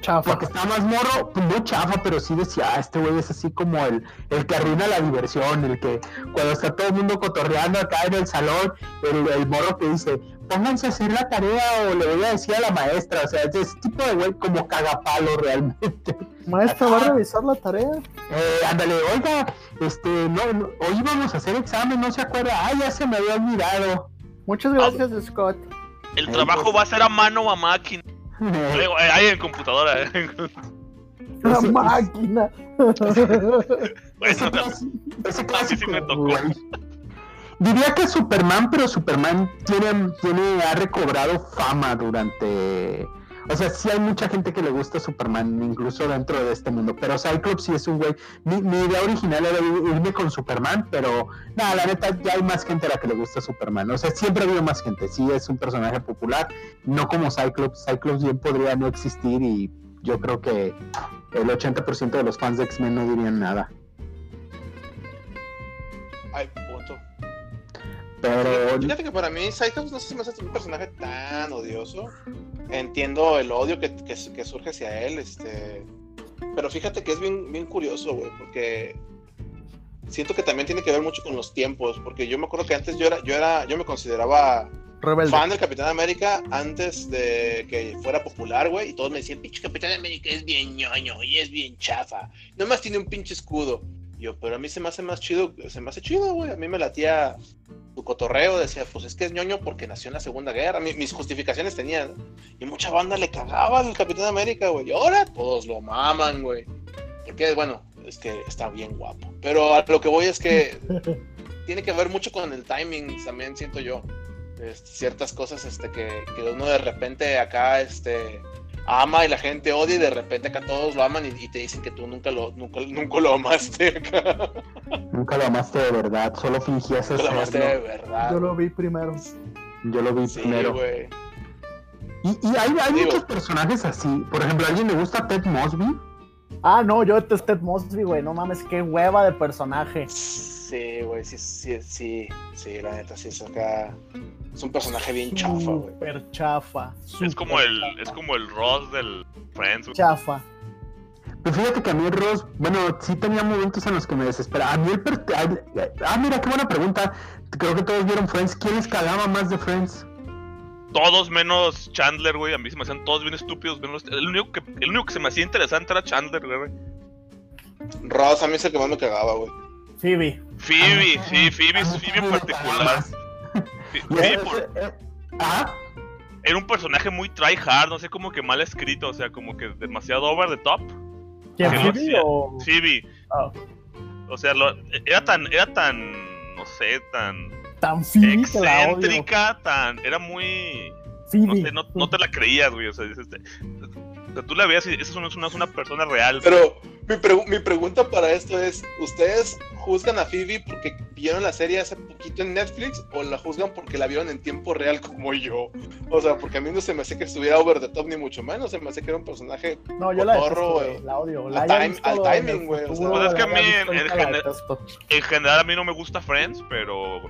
Chafa. porque estaba más morro, no chafa, pero sí decía, ah, este güey es así como el, el que arruina la diversión, el que cuando está todo el mundo cotorreando acá en el salón, el, el morro que dice, pónganse a hacer la tarea o le voy a decir a la maestra. O sea, es ese tipo de güey como cagapalo realmente. Maestra, ¿va a revisar la tarea? Eh, ándale, oiga, este, no, no, hoy íbamos a hacer examen, no se acuerda. Ah, ya se me había olvidado. Muchas gracias, Scott. El trabajo pues. va a ser a mano o a máquina. Luego, eh, Ahí en computadora. eh. La máquina. Ese, Bueno, ese mí sí clásico, me tocó. güey. Diría que Superman, pero Superman tiene, tiene, ha recobrado fama durante. O sea, sí hay mucha gente que le gusta Superman, incluso dentro de este mundo. Pero Cyclops sí es un güey. Mi, mi idea original era ir- irme con Superman, pero nada, la neta, ya hay más gente a la que le gusta Superman. O sea, siempre ha habido más gente. Sí es un personaje popular, no como Cyclops. Cyclops bien podría no existir y yo creo que el 80% de los fans de X-Men no dirían nada. Ay. Pero Fíjate que para mí Cyclops no sé si me hace un personaje tan odioso. Entiendo el odio que, que, que surge hacia él, este... Pero fíjate que es bien, bien curioso, güey, porque siento que también tiene que ver mucho con los tiempos, porque yo me acuerdo que antes yo era, yo era, yo me consideraba Rebelde. fan del Capitán América antes de que fuera popular, güey, y todos me decían, pinche Capitán América es bien ñoño y es bien chafa, nomás tiene un pinche escudo. Yo, pero a mí se me hace más chido, se me hace chido, güey, a mí me latía su cotorreo, decía, pues es que es ñoño porque nació en la Segunda Guerra, Mi- mis justificaciones tenían, y mucha banda le cagaba al Capitán América, güey, y ahora todos lo maman, güey, porque, bueno, es que está bien guapo, pero a lo que voy es que tiene que ver mucho con el timing, también siento yo. Este, ciertas cosas este, que, que uno de repente acá este, ama y la gente odia y de repente acá todos lo aman y, y te dicen que tú nunca lo, nunca, nunca lo amaste acá. Nunca lo amaste de verdad, solo fingías Nunca lo amaste de verdad. Yo lo vi primero. Yo lo vi Sí, primero. güey. Y, y hay, hay Digo- muchos personajes así. Por ejemplo, ¿a alguien le gusta Ted Mosby? Ah, no, yo detesté Ted Mosby, güey. No mames, qué hueva de personaje. Sí, güey, sí, sí, sí, sí, la neta, sí, es acá. Es un personaje bien chafa, güey. Súper chafa. Es como el, chafa. es como el Ross del Friends. güey. Chafa. Pues fíjate que a mí Ross, bueno, sí tenía momentos en los que me desesperaba. A mí el per- Ah, mira, qué buena pregunta. Creo que todos vieron Friends. ¿Quién les cagaba más de Friends? Todos menos Chandler, güey. A mí se me hacían todos bien estúpidos. menos- El único que, el único que se me hacía interesante era Chandler, güey. Ross a mí es el que más me cagaba, güey. Phoebe. Phoebe, Ah, sí, Phoebe, Phoebe en particular. Phoebe por- ah, era un personaje muy try hard, no sé, como que mal escrito, o sea, como que demasiado over the top. ¿Quién, Phoebe o...? Phoebe, Ah, o sea, lo- era tan, era tan, no sé, tan tan Phoebe la excéntrica, tan, era muy, no Phoebe. sé, no, no te la creías, güey, o sea, dices, o sea, tú la veías y esa es una, es una persona real. Pero mi, pregu- mi pregunta para esto es: ¿Ustedes juzgan a Phoebe porque vieron la serie hace poquito en Netflix o la juzgan porque la vieron en tiempo real como yo? O sea, porque a mí no se me hace que estuviera over the top ni mucho menos, se me hace que era un personaje. No, yo la detesto. La odio. Al La time- timing, güey, o sea. Pues es que a mí en- general a mí no me gusta Friends, pero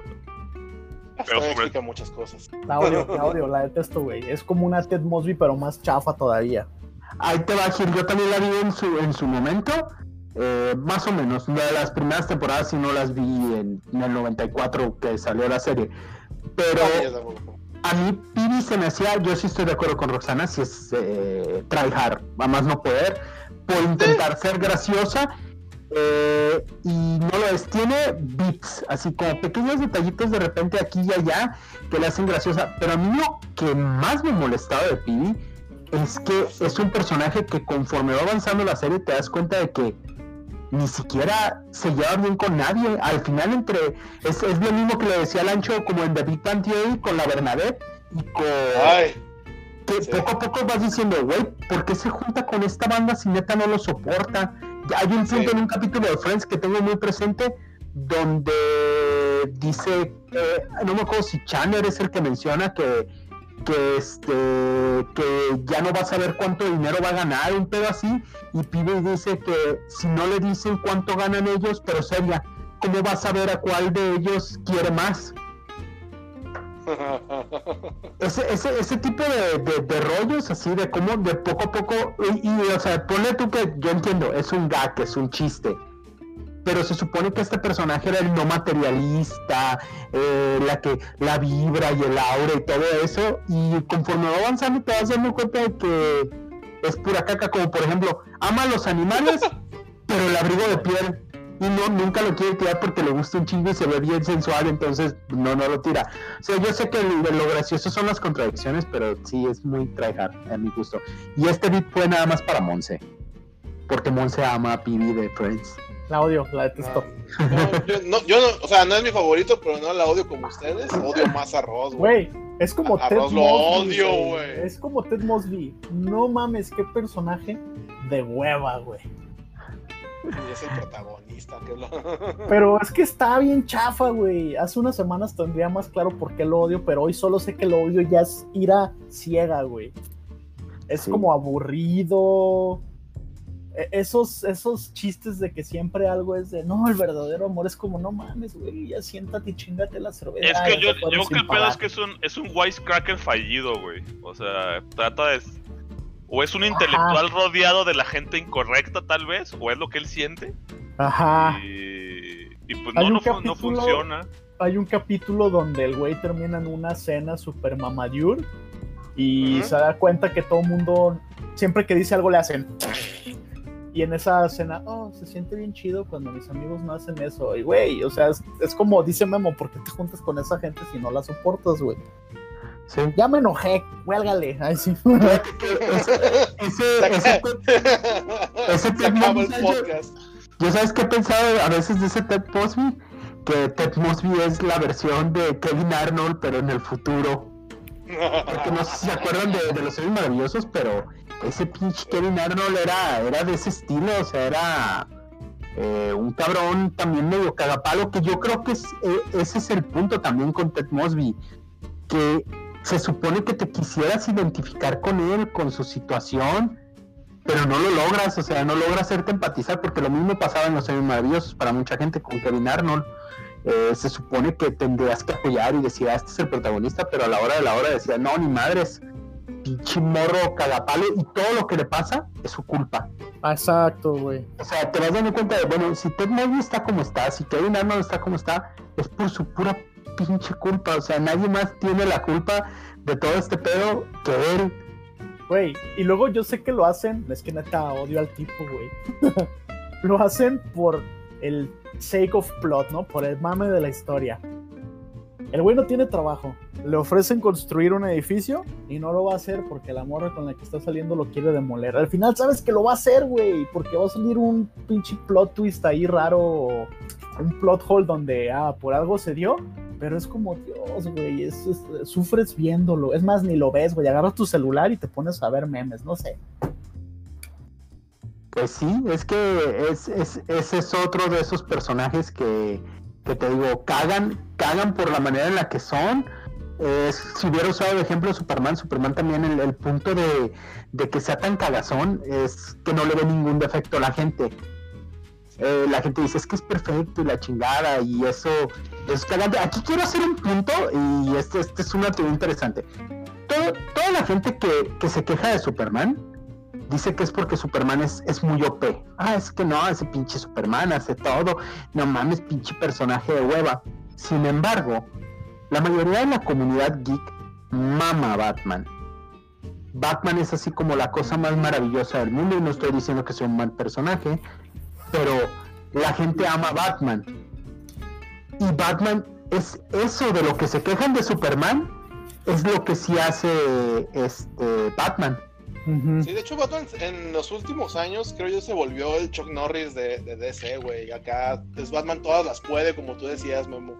Pero sobre- explica muchas cosas. La odio, la odio, la detesto, güey. Es como una Ted Mosby, pero más chafa todavía. Ahí te va, Gil. Yo también la vi en su, en su momento. eh, más o menos. La- las primeras temporadas sí no las vi en, en el 94 que salió la serie. Pero tampoco. a mí Pibi se me hacía, yo sí estoy de acuerdo con Roxana, si es eh, tryhard, a más no poder, por intentar ser graciosa. eh, y no lo es, tiene bits, así como pequeños detallitos de repente aquí y allá que le hacen graciosa. Pero a mí lo que más me molestaba de Pibi es que es un personaje que conforme va avanzando la serie te das cuenta de que ni siquiera se lleva bien con nadie. Al final entre es, es lo mismo que le decía Lancho como en The Big Bang Theory con la Bernadette y con Ay, que sí. poco a poco vas diciendo, güey, ¿por qué se junta con esta banda si neta no lo soporta? Ya hay un punto Sí. en un capítulo de Friends que tengo muy presente donde dice, eh, no me acuerdo si Chandler es el que menciona que que este que ya no va a saber cuánto dinero va a ganar, un pedo así, y Pibe dice que si no le dicen cuánto ganan ellos, pero seria, ¿cómo va a saber a cuál de ellos quiere más? ese, ese, ese tipo de, de- de rollos así de cómo de poco a poco y, y, o sea ponle tú que yo entiendo es un gag es un chiste pero se supone que este personaje era el no materialista, eh, la que la vibra y el aura y todo eso, y conforme va avanzando te vas dando cuenta de que es pura caca, como por ejemplo, ama a los animales, pero el abrigo de piel y no nunca lo quiere tirar porque le gusta un chingo y se ve bien sensual, entonces no no lo tira. O sea, yo sé que lo, lo gracioso son las contradicciones, pero sí es muy tryhard a mi gusto. Y este beat fue nada más para Monse, porque Monse ama a Pibi de Friends. La odio, la detesto. No, yo, no, yo no, o sea, no es mi favorito, pero no la odio como ustedes. Odio más arroz, güey. Güey, es como A- Ted Arroz lo Mosby. odio, güey. güey. Es como Ted Mosby. No mames, qué personaje de hueva, güey. Y es el protagonista. Que lo... Pero es que está bien chafa, güey. Hace unas semanas tendría más claro por qué lo odio, pero hoy solo sé que lo odio ya es ira ciega, güey. Es Sí. como aburrido. E- Esos, esos chistes de que siempre algo es de no, el verdadero amor es como no mames, güey, ya siéntate y chingate la cerveza. Es que yo, yo que el pedo es pagar". que es un, es un wisecracker fallido, güey. O sea, trata de. O es un intelectual rodeado de la gente incorrecta, tal vez, o es lo que él siente. Ajá. Y, y pues no, no, funciona. hay un capítulo donde el güey termina en una cena super mamayur y se da cuenta que todo el mundo, siempre que dice algo le hacen. Y en esa cena, oh, se siente bien chido cuando mis amigos no hacen eso. Y güey, o sea, es, es como dice Memo, ¿por qué te juntas con esa gente si no la soportas, güey? Sí. Ya me enojé, huélgale. Ay, sí. Ese, ese, ese Se Ted acabó el Mosby, podcast. Yo sabes qué he pensado a veces de ese Ted Mosby, que Ted Mosby es la versión de Kevin Arnold, pero en el futuro. Porque no sé si se acuerdan de, de los años maravillosos, pero ese pinche Kevin Arnold era, era de ese estilo, o sea, era eh, un cabrón también medio cagapalo, que yo creo que eh, ese es el punto también con Ted Mosby, que se supone que te quisieras identificar con él, con su situación, pero no lo logras, o sea, no logras hacerte empatizar, porque lo mismo pasaba en los años maravillosos para mucha gente con Kevin Arnold. Eh, se supone que tendrías que apoyar y decir, ah, este es el protagonista, pero a la hora de la hora decía, no, ni madres, pinche morro cagapalo, y todo lo que le pasa es su culpa. Exacto, güey. O sea, te vas dando cuenta de, bueno, si Ted Mosby está como está, si Kevin Arnold está como está, es por su pura pinche culpa. O sea, nadie más tiene la culpa de todo este pedo que él. Güey, y luego yo sé que lo hacen, es que neta odio al tipo, güey. lo hacen por el sake of plot, ¿no? Por el mame de la historia. El güey no tiene trabajo. Le ofrecen construir un edificio y no lo va a hacer porque la morra con la que está saliendo lo quiere demoler. Al final sabes que lo va a hacer, güey, porque va a salir un pinche plot twist ahí raro, un plot hole donde, ah, por algo se dio. Pero es como, Dios, güey, es- es- sufres viéndolo. Es más, ni lo ves, güey. Agarras tu celular y te pones a ver memes, no sé. Pues sí, es que es, es- ese es otro de esos personajes que, que te digo, cagan, cagan por la manera en la que son. Eh, si hubiera usado de ejemplo Superman, Superman también el, punto de, de que sea tan cagazón es que no le ve ningún defecto a la gente. Eh, la gente dice es que es perfecto y la chingada y eso es cagante. Aquí quiero hacer un punto y este, este es una teoría interesante. Toda la gente que, que se queja de Superman dice que es porque Superman es, muy OP. Ah, es que no, ese pinche Superman hace todo. No mames, pinche personaje de hueva. Sin embargo, la mayoría de la comunidad geek mama a Batman. Batman es así como la cosa más maravillosa del mundo y no estoy diciendo que sea un mal personaje, pero la gente ama Batman. Y Batman es eso de lo que se quejan de Superman, es lo que sí hace este Batman. Sí, de hecho, Batman en los últimos años, creo yo, se volvió el Chuck Norris de, de DC, güey. Acá es Batman, todas las puede, como tú decías, Memo.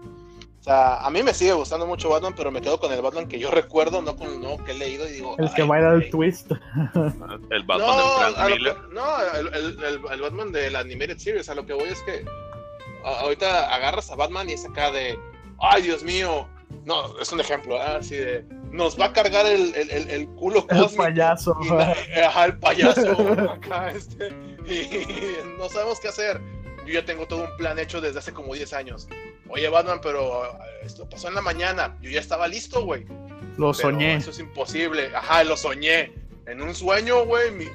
O sea, a mí me sigue gustando mucho Batman, pero me quedo con el Batman que yo recuerdo, no con el nuevo que he leído y digo. El que "Ay, va a ir al güey". twist. El Batman no, de Frank Miller. que- no el, el- el- el Batman de la Animated Series, a lo que voy es que a- ahorita agarras a Batman y es acá de, ay Dios mío, no, es un ejemplo, ¿ah? así de, nos va a cargar el, el, el- el culo El cósmico. payaso. Y la- ajá, el payaso acá, este, y, no sabemos qué hacer. Yo ya tengo todo un plan hecho desde hace como 10 años. Oye, Batman, pero eh, esto pasó en la mañana. Yo ya estaba listo, güey. Lo Pero soñé. Eso es imposible. Ajá, lo soñé. En un sueño, güey, mi-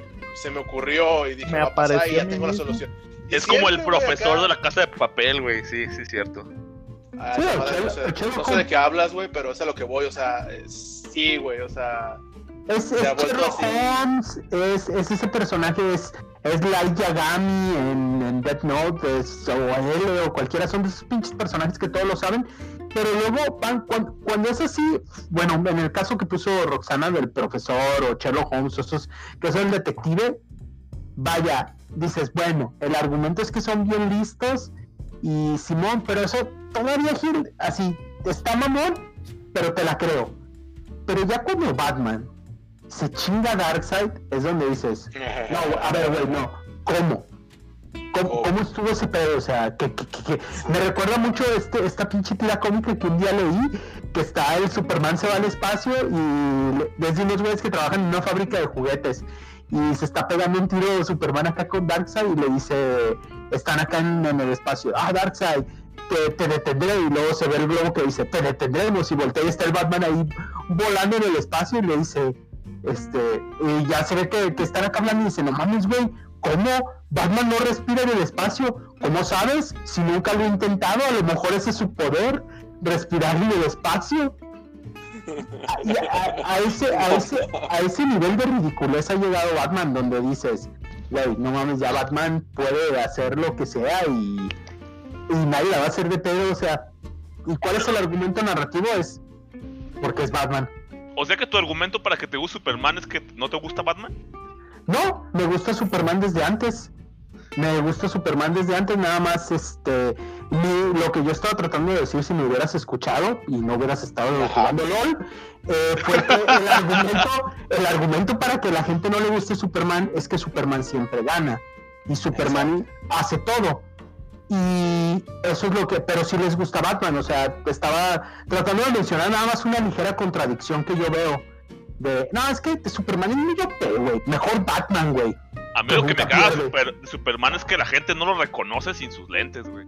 se me ocurrió y dije, Me va a pasar y apareció ya tengo la solución. Es como el profesor acá. de la casa de papel, güey. Sí, sí, cierto. Ah, Sí, madre, no, sé, el Sherlock no sé de qué hablas, güey, pero es a lo que voy, o sea, sí, güey, o sea, Es, Se es Sherlock. Holmes, es, es ese personaje, es, es Light Yagami en, en Death Note, es, o L o cualquiera, son de esos pinches personajes que todos lo saben, pero luego van- cuando, cuando es así, bueno, en el caso que puso Roxana del profesor o Sherlock Holmes, o estos que son el detective, vaya, dices, bueno, el argumento es que son bien listos y Simón, pero eso todavía gira así, está mamón, pero te la creo. Pero ya cuando Batman se chinga Darkseid, es donde dices, no, a ver, güey, no, ¿cómo? ¿Cómo, Oh. cómo estuvo ese pedo? O sea, que, que- que- que- me recuerda mucho este, esta pinche tira cómica que un día leí, que está el Superman se va al espacio y le- es de unos güeyes que trabajan en una fábrica de juguetes y se está pegando un tiro de Superman acá con Darkseid y le dice, están acá en, el espacio, ah, Darkseid, te, te detendré y luego se ve el globo que dice, te detendremos y voltea y está el Batman ahí volando en el espacio y le dice, este, y ya se ve que, que están acá hablando y dice, no mames, güey, ¿cómo Batman no respira en el espacio? ¿Cómo sabes? Si nunca lo he intentado, a lo mejor ese es su poder, respirar en el espacio. A ese, a, ese, a ese nivel de ridiculez ha llegado Batman, donde dices, güey, no mames, ya Batman puede hacer lo que sea y, y nadie la va a hacer de pedo, o sea, ¿y cuál es el argumento narrativo? Es porque es Batman. O sea que tu argumento para que te guste Superman es que no te gusta Batman. No, me gusta Superman desde antes. Me gusta Superman desde antes, nada más este mi- lo que yo estaba tratando de decir si me hubieras escuchado y no hubieras estado Ajá. jugando LOL, eh, fue que el argumento, el argumento para que la gente no le guste Superman es que Superman siempre gana y Superman hace todo. Y eso es lo que, pero sí les gusta Batman, o sea, estaba tratando de mencionar nada más una ligera contradicción que yo veo. De, no, es que Superman es muy OP, güey. Mejor Batman, güey. A mí Que lo que me caga. Super- Superman es que la gente no lo reconoce sin sus lentes, güey.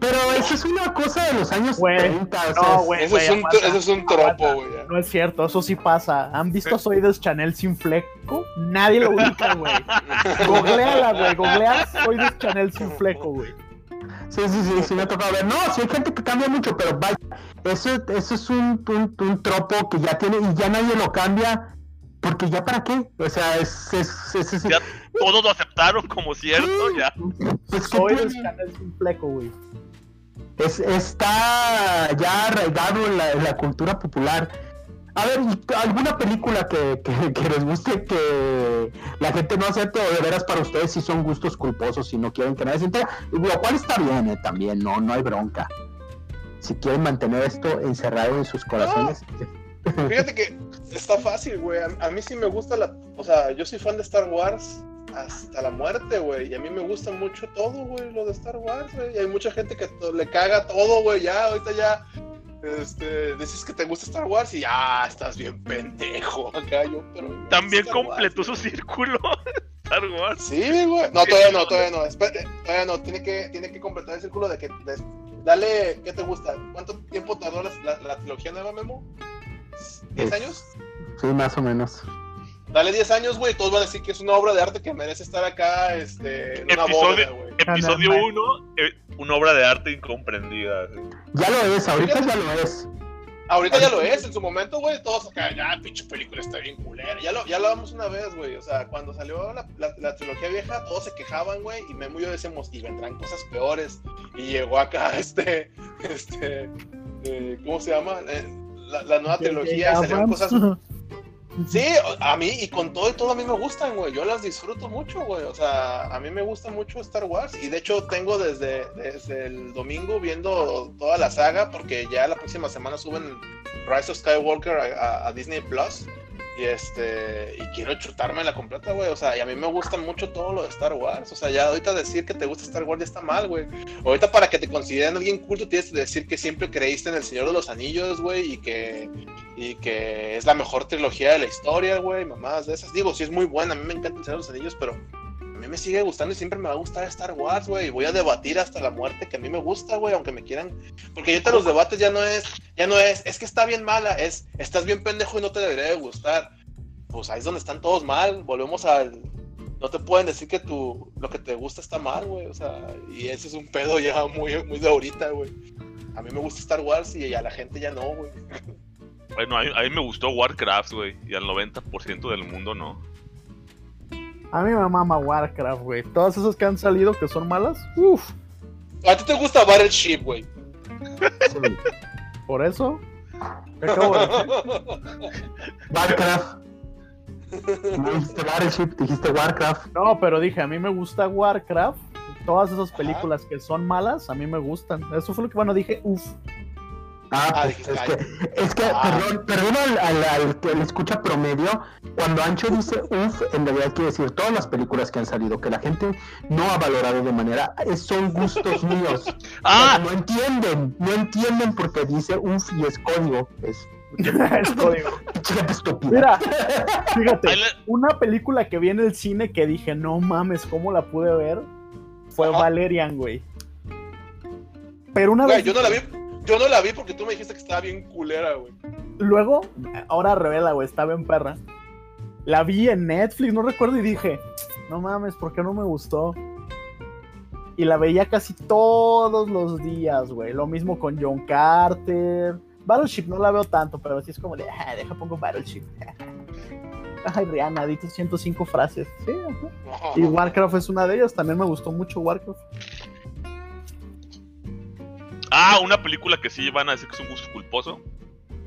Pero eso es una cosa de los años Güey, 30, o sea, no, es- güey. Ese es ese es un tropo, güey. No es cierto, eso sí pasa. ¿Han visto Soy de Chanel sin fleco? Nadie lo ubica, güey. Googleala, güey. Googlea Soy de Chanel sin fleco, güey. Sí, sí, sí, sí me ha tocado ver. No, sí hay gente que cambia mucho, pero vaya, eso, eso es un, un, un tropo que ya tiene y ya nadie lo cambia. Porque ya para qué? O sea, es... es, es, es- Ya todos lo aceptaron como cierto, ya. pues, ¿qué Soy fleco, güey. Es- está ya arraigado en la, en la cultura popular. A ver, ¿y ¿alguna película que, que, que les guste que la gente no acepte o de veras para ustedes si son gustos culposos y no quieren que nadie se entere? Lo cual está bien, eh, también, no, no hay bronca. Si quieren mantener esto encerrado en sus corazones. Fíjate que está fácil, güey. A, a mí sí me gusta la. O sea, yo soy fan de Star Wars hasta la muerte, güey. Y a mí me gusta mucho todo, güey, lo de Star Wars, güey. Y hay mucha gente que le caga todo, güey. Ya, ahorita ya. Este, dices que te gusta Star Wars y ya estás bien pendejo acá yo, pero. También Wars, completó güey. su círculo. Star Wars. Sí, güey. No, todavía no, todavía no. Espera, todavía no. Tiene que, tiene que completar el círculo de que. de- dale, ¿qué te gusta? ¿Cuánto tiempo tardó la, la, la trilogía nueva, Memo? ¿10 Es- años? Sí, más o menos. Dale 10 años, güey, todos van a decir que es una obra de arte que merece estar acá, este, en una Episodio- güey. Episodio no, 1, una obra de arte incomprendida. güey. Ya lo es, ahorita ya lo es. Ahorita ya lo es, en su momento, güey, todos acá, ya, pinche película está bien culera. Ya lo, ya lo hablamos una vez, güey, o sea, cuando salió la, la, la trilogía vieja, todos se quejaban, güey, y Memo y yo decíamos, y vendrán cosas peores. Y llegó acá, este, este, eh, ¿cómo se llama? Eh, la, la nueva trilogía, y salieron cosas Sí, a mí y con todo y todo a mí me gustan, güey. Yo las disfruto mucho, güey. O sea, a mí me gusta mucho Star Wars y de hecho tengo desde, desde el domingo viendo toda la saga porque ya la próxima semana suben Rise of Skywalker a, a- a Disney Plus y este y quiero chutarme la completa, güey. O sea, y a mí me gusta mucho todo lo de Star Wars. O sea, ya ahorita decir que te gusta Star Wars ya está mal, güey. Ahorita para que te consideren alguien culto tienes que decir que siempre creíste en el Señor de los Anillos, güey, y que y que es la mejor trilogía de la historia, güey, mamadas de esas. Digo, sí es muy buena, a mí me encanta el Señor de los Anillos, pero me sigue gustando y siempre me va a gustar Star Wars, güey, voy a debatir hasta la muerte que a mí me gusta, güey, aunque me quieran, porque ahorita los debates ya no es, ya no es, es que está bien mala, es, estás bien pendejo y no te debería de gustar. Pues ahí es donde están todos mal, volvemos al, no te pueden decir que tu, lo que te gusta está mal, güey. O sea, y ese es un pedo ya muy, muy de ahorita, güey. A mí me gusta Star Wars y a la gente ya no, güey. Bueno, a a mí me gustó Warcraft, güey. Y al 90% del mundo no. A mí me mama Warcraft, güey. Todas esas que han salido que son malas, uff. A ti te gusta Battleship, güey. Sí. Por eso. ¿Qué acabo de decir? Warcraft. No dijiste Battleship, dijiste Warcraft. No, pero dije, a mí me gusta Warcraft. Todas esas Ajá. películas que son malas, a mí me gustan. Eso fue lo que, bueno, dije, uff. Ah, Ah, pues es que, es que Ah. perdón, perdón al, al- al que le escucha promedio, cuando Ancho dice uff, en realidad quiere decir todas las películas que han salido, que la gente no ha valorado de manera, son gustos míos. ¡Ah! No entienden, no entienden porque dice uff y es código. Es Es código. Mira, fíjate, una película que vi en el cine que dije, no mames, ¿cómo la pude ver? Fue Ajá. Valerian, güey. Pero una Güey, vez. yo no la vi. Yo no la vi porque tú me dijiste que estaba bien culera, güey. Luego, ahora revela, güey, estaba en perra. La vi en Netflix, no recuerdo, y dije, no mames, ¿por qué no me gustó? Y la veía casi todos los días, güey. Lo mismo con John Carter. Battleship no la veo tanto, pero sí es como de, ah, deja pongo Battleship. Ay, Rihanna, di tus 105 frases. Sí, ajá. Y Warcraft es una de ellas, también me gustó mucho Warcraft. Ah, una película que sí van a decir que es un gusto culposo.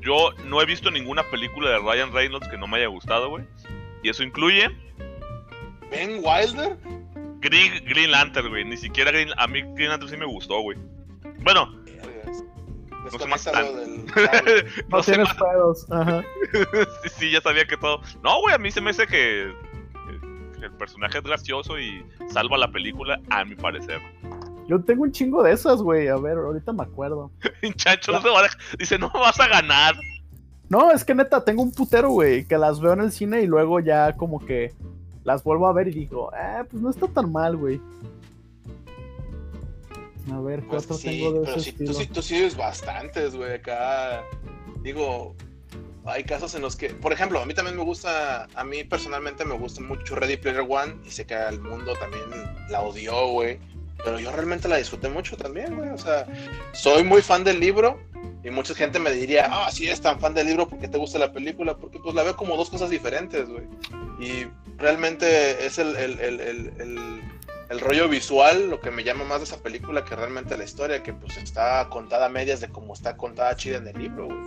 Yo no he visto ninguna película de Ryan Reynolds que no me haya gustado, güey. Y eso incluye Ben Wilder. Green, Green Lantern, güey. Ni siquiera Green, a mí Green Lantern sí me gustó, güey. Bueno, Desconéctalo tan- del. No, no sé tienes más. pedos. Ajá. sí, sí, ya sabía que todo. No, güey, a mí se me hace que, que el personaje es gracioso y salva la película, a mi parecer. Yo tengo un chingo de esas, güey. A ver, ahorita me acuerdo. Chacho, no va a Dice, no vas a ganar. No, es que neta, tengo un putero, güey, que las veo en el cine y luego ya como que las vuelvo a ver y digo, eh, pues no está tan mal, güey. A ver, ¿qué Pues otro sí, tengo de pero ese sí, tú, estilo? sí, tú sí ves bastantes, güey. Acá, digo, hay casos en los que, por ejemplo, a mí también me gusta, a mí personalmente me gusta mucho Ready Player One y sé que al mundo también la odió, güey. Pero yo realmente la disfruté mucho también, güey. O sea, soy muy fan del libro y mucha gente me diría, ah, sí, eres tan fan del libro, ¿por qué te gusta la película? Porque pues la veo como dos cosas diferentes, güey. Y realmente es el, el, el, el, rollo visual lo que me llama más de esa película que realmente la historia, que pues está contada a medias de cómo está contada chida en el libro, güey.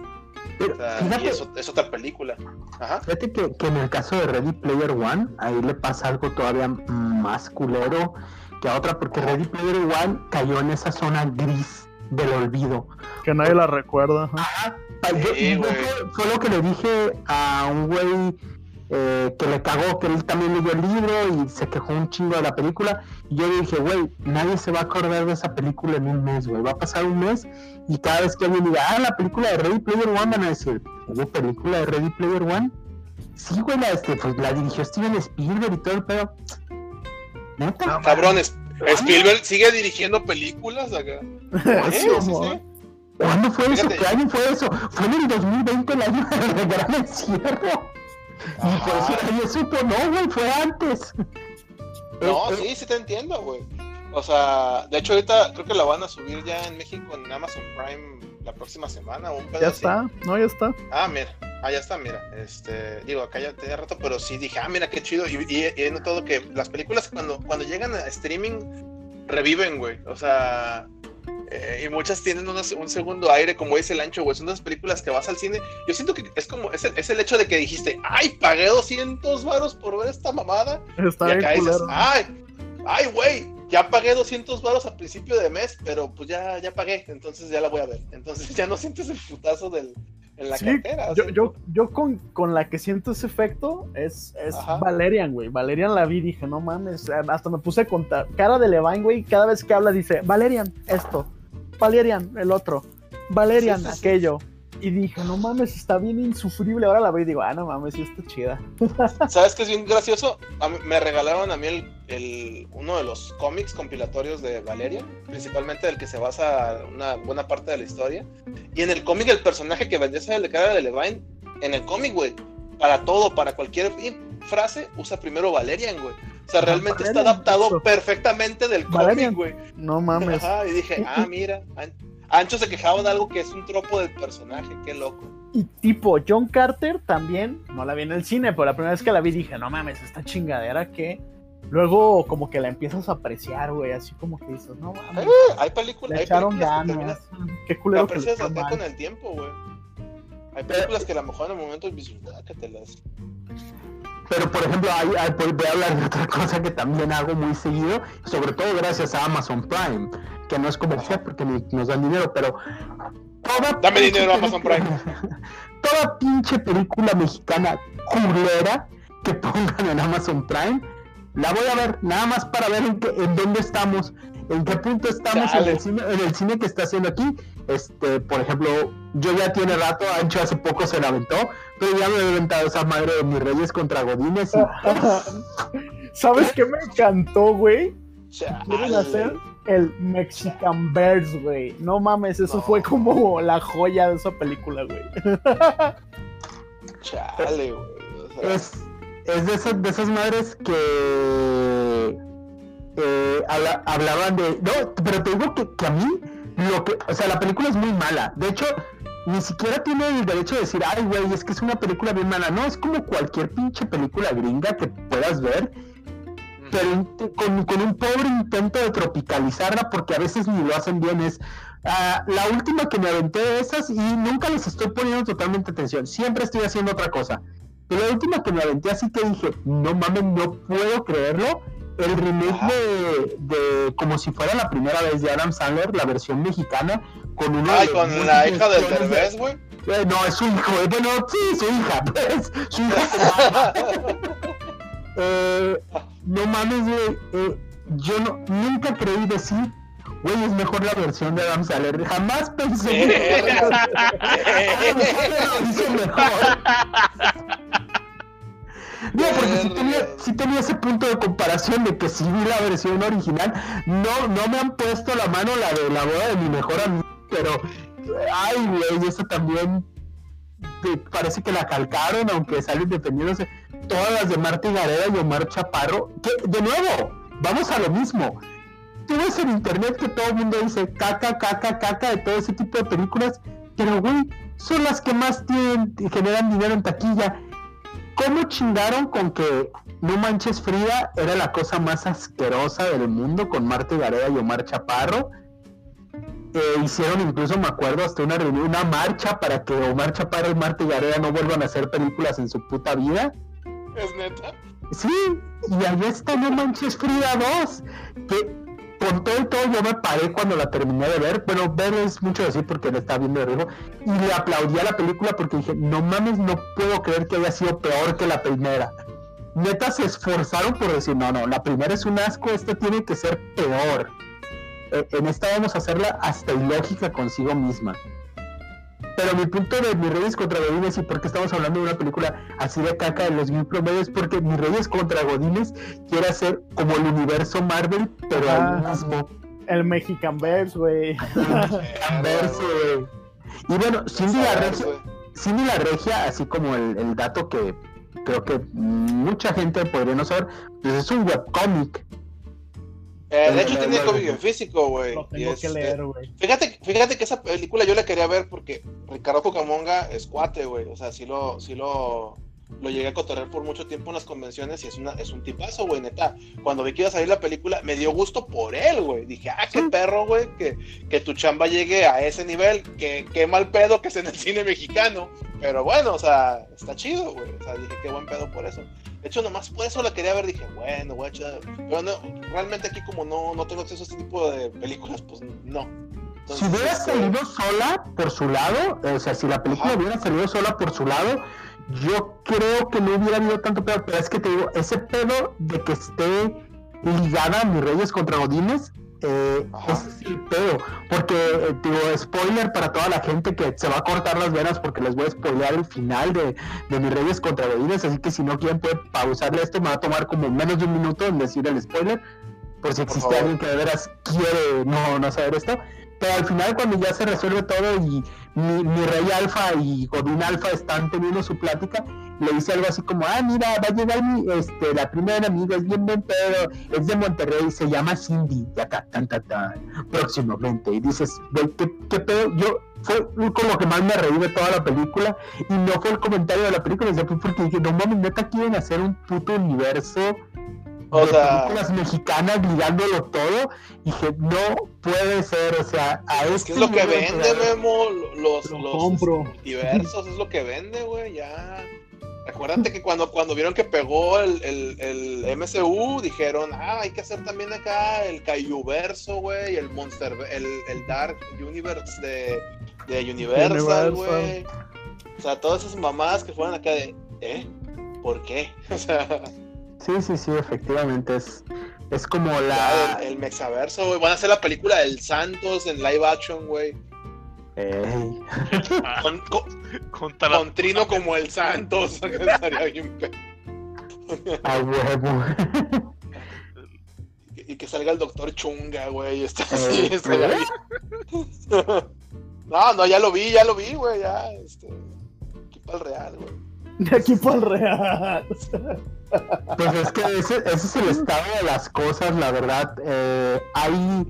Pero O sea, fíjate, y eso es otra película. Ajá. fíjate que, que en el caso de Ready Player One, ahí le pasa algo todavía más culero que a otra, porque Ready Player One cayó en esa zona gris del olvido. Que nadie la recuerda. ajá. Yo- Sí, yo güey. fue, fue lo que le dije a un güey eh, que le cagó, que él también leyó el libro y se quejó un chingo de la película. Y yo le dije, güey, nadie se va a acordar de esa película en un mes, güey. Va a pasar un mes y cada vez que alguien diga, ah, la película de Ready Player One, van a decir, ¿hubo película de Ready Player One? Sí, güey, la, este, pues, la dirigió Steven Spielberg y todo el pedo. ¿Neta? Cabrones, Spielberg sigue dirigiendo películas acá. Sí, Sí, sí, mo. sí. ¿Cuándo fue eso? ¿Qué año fue eso? Fue en el 2020, el año del gran encierro. Y por eso Ajá. nadie supo, no, güey, fue antes. No, Eh, eh, sí, sí te entiendo, güey. O sea, de hecho ahorita creo que la van a subir ya en México en Amazon Prime la próxima semana o un pedo Ya así. está, no, ya está. Ah, mira, ah, ya está, mira. Este, digo, acá ya tenía rato, pero sí dije, ah, mira qué chido. Y, y- y he notado que las películas cuando, cuando llegan a streaming reviven, güey. O sea, eh, y muchas tienen unos- un segundo aire, como dice el ancho, güey. Son unas películas que vas al cine. Yo siento que es como, es el, es el hecho de que dijiste, ay, pagué 200 varos por ver esta mamada. Está y bien acá dices, culero. ay, ay, güey, ya pagué 200 varos a principio de mes, pero pues ya, ya pagué, entonces ya la voy a ver. Entonces ya no sientes el putazo del, en la Sí, cartera. yo, yo, yo con, con la que siento ese efecto es, es. Valerian, güey. Valerian la vi, dije, no mames. Hasta me puse a contar. Cara de Levine, güey, cada vez que habla dice, Valerian, esto. Valerian, el otro. Valerian, sí. aquello. Y dije, no mames, está bien insufrible. Ahora la veo y digo, ah, no mames, sí está chida. ¿Sabes qué es bien gracioso? A mí- me regalaron a mí el, el- uno de los cómics compilatorios de Valeria, principalmente del que se basa una buena parte de la historia. Y en el cómic el personaje que vendría a de cara de Levine, en el cómic, güey, para todo, para cualquier frase, usa primero Valerian, güey. O sea, realmente está adaptado perfectamente del cómic, güey. No mames. Ajá, y dije, ah, mira, Ancho se quejaba de algo que es un tropo del personaje, qué loco. Y tipo, John Carter también, no la vi en el cine, pero la primera vez que la vi dije, no mames, esta chingadera que luego como que la empiezas a apreciar, güey, así como que dices, no mames, Eh, hay películas, hay echaron películas que ganas. Qué culero que aprecias mal. con el tiempo, güey. Hay películas que a lo mejor en el momento dices, ah, que te las... Pero por ejemplo, hay, voy a hablar de otra cosa que también hago muy seguido, sobre todo gracias a Amazon Prime, que no es comercial porque ni- nos dan dinero, pero toda Dame dinero, Amazon película- Toda pinche película mexicana culera que pongan en Amazon Prime, la voy a ver nada más para ver en, qué, en dónde estamos, en qué punto estamos en el, cine, en el cine que está haciendo aquí. Este, por ejemplo, yo ya tiene rato, Ancho hace poco se la aventó, pero ya me he aventado esa madre de mis reyes contra Godines y ¿Sabes qué me encantó, güey? Quieren hacer el Mexican Bears, güey. No mames, eso No. fue como la joya de esa película, güey. Chale, güey. o sea, es, es de, esas, de esas madres que eh, habla- hablaban de... No, pero te digo que, que a mí, lo que, o sea, la película es muy mala. De hecho, ni siquiera tiene el derecho de decir, ay, güey, es que es una película bien mala. No, es como cualquier pinche película gringa que puedas ver, pero con, con un pobre intento de tropicalizarla porque a veces ni lo hacen bien es ah, la última que me aventé de esas y nunca les estoy poniendo totalmente atención siempre estoy haciendo otra cosa. Pero la última que me aventé así que dije no mames no puedo creerlo el remake de, de como si fuera la primera vez de Adam Sandler la versión mexicana con una Ay, de con las la hija del de- Derbez, güey. Eh, no es su hijo eh, bueno sí su hija pues su hija eh, no mames, güey. eh, yo no, nunca creí decir, güey, es mejor la versión de Adam Sandler. Jamás pensé que lo hizo mejor. No, porque si tenía, sí tenía ese punto de comparación de que si vi la versión original, no, no me han puesto la mano la de la boda de mi mejor amigo, pero, ay, güey, eso también parece que la calcaron, aunque salen defendiéndose todas las de Marta Gareda y Omar Chaparro, que de nuevo, vamos a lo mismo. Tú ves en internet que todo el mundo dice caca, caca, caca de todo ese tipo de películas, pero güey, son las que más tienen, generan dinero en taquilla. ¿Cómo chingaron con que No Manches Frida era la cosa más asquerosa del mundo con Marta Gareda y Omar Chaparro? Eh, hicieron incluso, me acuerdo, hasta una reunión, una marcha para que Omar Chaparro y Marta Gareda no vuelvan a hacer películas en su puta vida. Es neta. Sí, y ahí está No Manches Frida 2, que con todo y todo yo me paré cuando la terminé de ver, bueno, ver es mucho decir porque la estaba viendo de riesgo, y le aplaudí a la película porque dije, no mames, no puedo creer que haya sido peor que la primera. Neta se esforzaron por decir, no, no, la primera es un asco, esta tiene que ser peor. Eh, en esta vamos a hacerla hasta ilógica consigo misma. Pero mi punto de Mis Reyes contra Godines y por qué estamos hablando de una película así de caca de los mil promedios, porque Mis Reyes contra Godines quiere hacer como el universo Marvel, pero Ah. al mismo El Mexican Bears, güey. verso, güey. Y bueno, Cindy la, Regia. Cindy la Regia, así como el, el dato que creo que mucha gente podría no saber, pues es un webcomic. Eh, de hecho, tiene bueno, cómic en físico, güey. Lo tengo es, que eh, leer, güey. Fíjate, fíjate que esa película yo la quería ver porque Ricardo Cucamonga es cuate, güey. O sea, sí lo, sí lo, lo llegué a cotorrear por mucho tiempo en las convenciones y es, una, es un tipazo, güey, neta. Cuando vi que iba a salir la película, me dio gusto por él, güey. Dije, ah, qué perro, güey, que, que tu chamba llegue a ese nivel. Que, qué mal pedo que es en el cine mexicano. Pero bueno, o sea, está chido, güey. O sea, dije, qué buen pedo por eso. De hecho, nomás por eso la quería ver. Dije, bueno, güey, pero no, realmente aquí como no, no tengo acceso a este tipo de películas, pues no. Si hubiera este, salido sola por su lado, o sea, si la película Ajá. hubiera salido sola por su lado, yo creo que no hubiera habido tanto pedo, pero es que te digo, ese pedo de que esté ligada a mis reyes contra Godines, eh, Ajá. ese es el pedo, porque, eh, digo, spoiler para toda la gente que se va a cortar las venas porque les voy a spoilear el final de, de mis reyes contra Godines, así que si no quieren pueden pausarle esto, me va a tomar como menos de un minuto en decir el spoiler, por si existe alguien que de veras quiere no, no saber esto. Pero al final cuando ya se resuelve todo y mi, mi rey alfa y Godín alfa están teniendo su plática, le dice algo así como, ah, mira, va a llegar mi, este, la primera amiga, es bien buen pedo, es de Monterrey, se llama Cindy, y acá, tan, tan, tan, próximamente. Y dices, güey, ¿qué, ¿qué pedo? Yo, fue con lo que más me reí de toda la película, y no fue el comentario de la película, fue porque dije, no mames, neta quieren hacer un puto universo O de sea, películas mexicanas ligándolo todo, y dije, no puede ser, o sea, a es este que es lo que vende, o sea, Memo. Los, Lo los compro. diversos es lo que vende, güey, ya. Acuérdate que cuando, cuando vieron que pegó el, el, el MCU, dijeron, ah, hay que hacer también acá el Verso, güey, el Monster, el, el Dark Universe de, de Universal, güey. O sea, todas esas mamadas que fueron acá de, ¿eh? ¿Por qué? O sea, Sí, sí, sí, efectivamente, es, es como la... el, el Mexaverso, güey. Van a hacer la película del Santos en live action, güey. Ey. Con, Trino como el Santos. que estaría bien pe- A huevo. y que salga el doctor Chunga, güey. Está así, estaría bien. No, no, ya lo vi, ya lo vi, güey. Ya, este. Aquí para el real, güey. De aquí para el real. Pues es que ese, ese es el estado de las cosas, la verdad. Eh, hay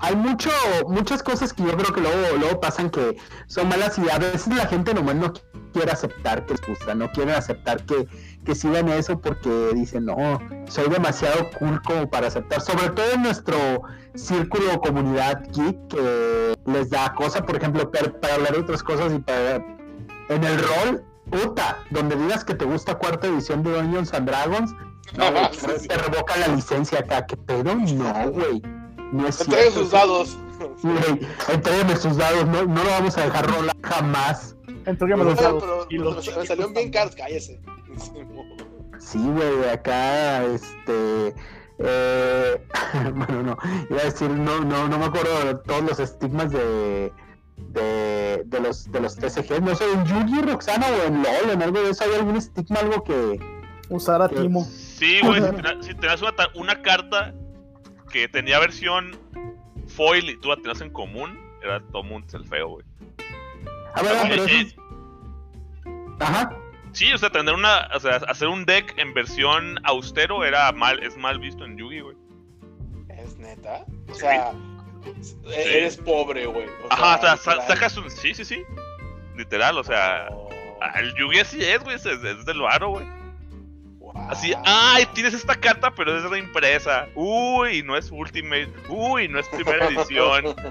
hay mucho, muchas cosas que yo creo que luego, luego pasan que son malas y a veces la gente nomás no quiere aceptar que les gusta, no quieren aceptar que, que sigan eso porque dicen, no, soy demasiado cool como para aceptar, sobre todo en nuestro círculo o comunidad geek que les da cosa, por ejemplo, para hablar de otras cosas y para... En el rol, puta, donde digas que te gusta cuarta edición de Dungeons and Dragons, no, sí. te revoca la licencia acá, ¿qué pedo? No, güey. No es Entreguen sus dados. Güey, entrégueme sus dados, no, no lo vamos a dejar rolar jamás. Entrégame los dados. pero- Y pero los salieron bien caros, cállese. Sí, güey, acá, este. eh, bueno, no, iba a decir, no, no, no me acuerdo de todos los estigmas de. De, de los de los TCG, no sé, en Yugi, Roxana o en LOL, en algo de eso, ¿hay algún estigma, algo que, Usar a Timo. Sí, güey, si una, ta- una carta que tenía versión foil y tú la tenías en común, era todo mundo el feo, güey. A ver, pero eso es- Ajá. Sí, o sea, tener una, o sea, hacer un deck en versión austero era mal, es mal visto en Yugi, güey. ¿Es neta? O sea, e- eres pobre, güey. O Ajá, o sea, sacas un, sí, sí, sí, literal, o sea, Oh, ah, el Yugi así es, güey, es, es del varo, güey. Wow. Así, ay, tienes esta carta, pero es de impresa. Uy, no es Ultimate. Uy, no es primera edición.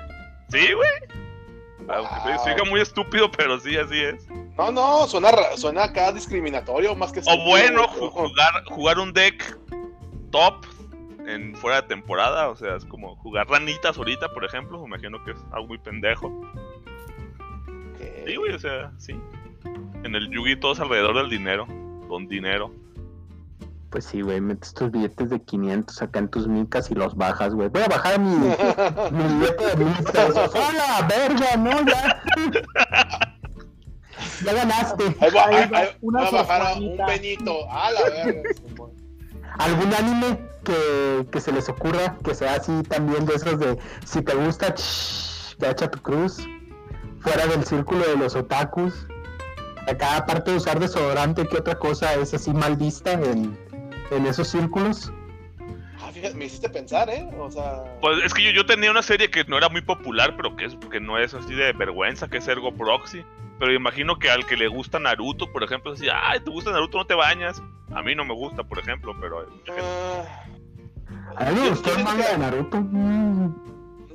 Sí, güey. Aunque se- oiga muy estúpido, pero sí, así es. No, no, suena, suena acá discriminatorio más que O estúpido, bueno, ju- jugar, jugar un deck top en fuera de temporada. O sea, es como jugar ranitas ahorita, por ejemplo. Me imagino que es algo muy pendejo. Sí, güey, o sea, sí. En el Yugi todos alrededor del dinero. Don dinero. Pues sí, güey, metes tus billetes de 500 acá en tus micas y los bajas, güey. Voy a bajar mi, mi billete de mil pesos. ¡Hola, verga! No, ya. ya ganaste. Ahí va, Ahí ahí- va, ahí una va a bajar a un. Benito. A la verga. ¿Algún anime que, que se les ocurra que sea así también de esos de si te gusta, shh, ya echa tu cruz? Fuera del círculo de los otakus. Acá, aparte de usar desodorante, ¿qué otra cosa es así mal vista en, en esos círculos? Ah, fíjate, me hiciste pensar, ¿eh? O sea. Pues es que yo, yo tenía una serie que no era muy popular, pero que, es, que no es así de vergüenza, que es Ergo Proxy. Pero imagino que al que le gusta Naruto, por ejemplo, es así, ay, ¿te gusta Naruto? No te bañas. A mí no me gusta, por ejemplo, pero hay mucha gente. A mí me yo- gustó el manga que- de Naruto. mm,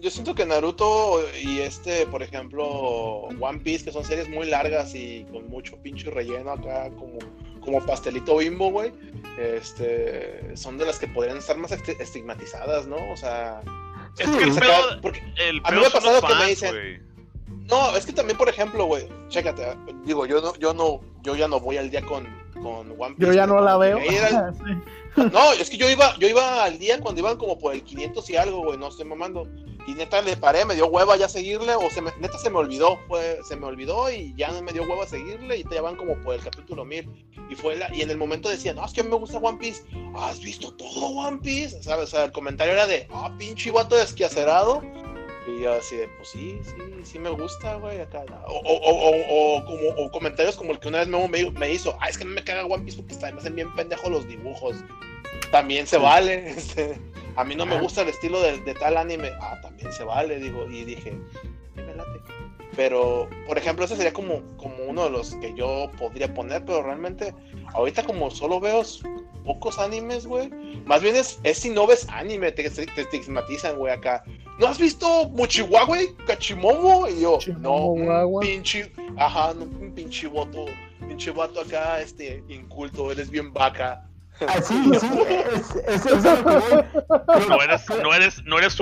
Yo siento que Naruto y este, por ejemplo, One Piece, que son series muy largas y con mucho pinche relleno acá, como, como pastelito bimbo, güey, este, son de las que podrían estar más esti- estigmatizadas, ¿no? O sea, Es que el porque el a mí me ha pasado que me dicen-. No, es que también, por ejemplo, güey, chécate, digo, yo no, yo no, yo ya no voy al día con, con One Piece. Yo ya no la veo. Ahí era- Sí. No, es que yo iba, yo iba al día cuando iban como por el 500 y algo, güey, no estoy mamando. Y neta le paré, me dio hueva ya seguirle, o se me, neta se me olvidó, fue, se me olvidó y ya me dio hueva seguirle, y ya van como por el capítulo 1000. Y fue la, y en el momento decían, no, es que a mí me gusta One Piece. ¿Has visto todo One Piece? ¿Sabes? O sea, el comentario era de, ah, pinche vato desquiacerado. Y yo así de, pues sí, sí, sí me gusta, güey, acá. O, o, o, o, como, o comentarios como el que una vez Memo me, me hizo, ah, es que no me caga One Piece porque está, me hacen bien pendejos los dibujos. También se vale. Este, a mí no me gusta el estilo de, de tal anime. Ah, también se vale, digo. Y dije, "Sí me late. Pero, por ejemplo, ese sería como, como uno de los que yo podría poner, pero realmente, ahorita como solo veo pocos animes, güey. Más bien es, es si no ves anime, te, te, te estigmatizan, güey, acá. ¿No has visto Mochiwa, güey? ¿Cachimomo? Y yo, no, un pinche, ajá, un pinche voto, pinche vato acá, este, inculto, eres bien vaca. Así, sí, es, es, es a lo que voy. Creo- No eres, no eres, no eres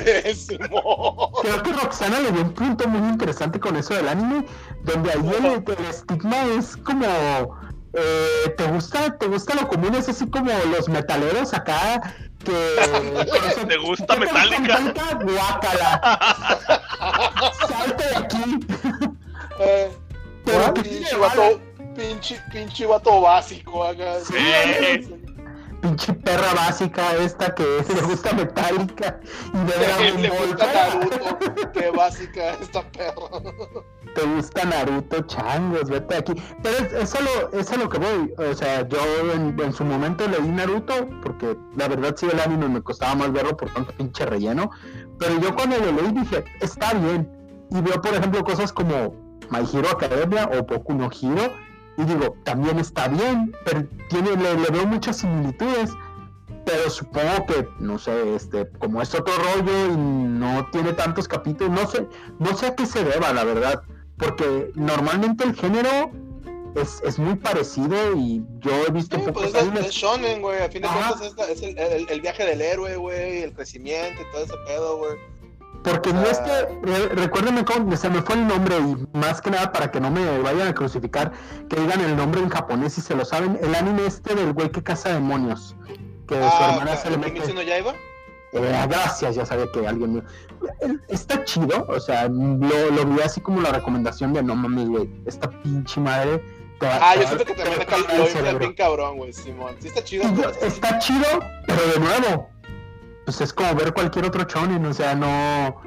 de ese. creo- que- Roxana le dio un punto muy interesante con eso del anime, donde ahí el, el estigma es como eh, te gusta, te gusta lo común, es así como los metaleros acá que ¿Te gusta ¿Qué? Metallica? Guácala. Salte de aquí. Eh, Pero vato, vale. Pinche, pinche vato básico acá. Sí. Pinche perra básica esta que le gusta Metallica y de Le, le gusta Naruto, qué básica esta perra. te gusta Naruto, changos, vete de aquí. Pero es, es, a lo, es a lo que voy. O sea, yo en, en su momento leí Naruto, porque la verdad sí el anime me costaba más verlo por tanto pinche relleno. Pero yo cuando lo leí dije, está bien. Y veo, por ejemplo, cosas como My Hero Academia o Boku no Hero. Y digo, también está bien, pero tiene, le, le veo muchas similitudes. Pero supongo que, no sé, este, como es otro rollo y no tiene tantos capítulos, no sé, no sé a qué se deba, la verdad porque normalmente el género es, es muy parecido y yo he visto Sí, pues pocos es, es animes. shonen, güey. A fin de Ajá. cuentas es, la- es el, el- el viaje del héroe, güey, el crecimiento y todo ese pedo, güey. Porque no es que, re- recuérdenme cómo, se me fue el nombre y más que nada para que no me vayan a crucificar, que digan el nombre en japonés si se lo saben, el anime este del güey que caza demonios, que su Ah, hermana se le mete... no Yaiba. Eh, gracias, ya sabía que alguien me... Está chido, o sea, lo, lo vi así como la recomendación de no mames, güey, esta pinche madre... Ah, yo siento que te también acá lo bien cabrón, güey, Simón. Sí está chido, está chido, pero de nuevo, pues es como ver cualquier otro shonen, o sea, no...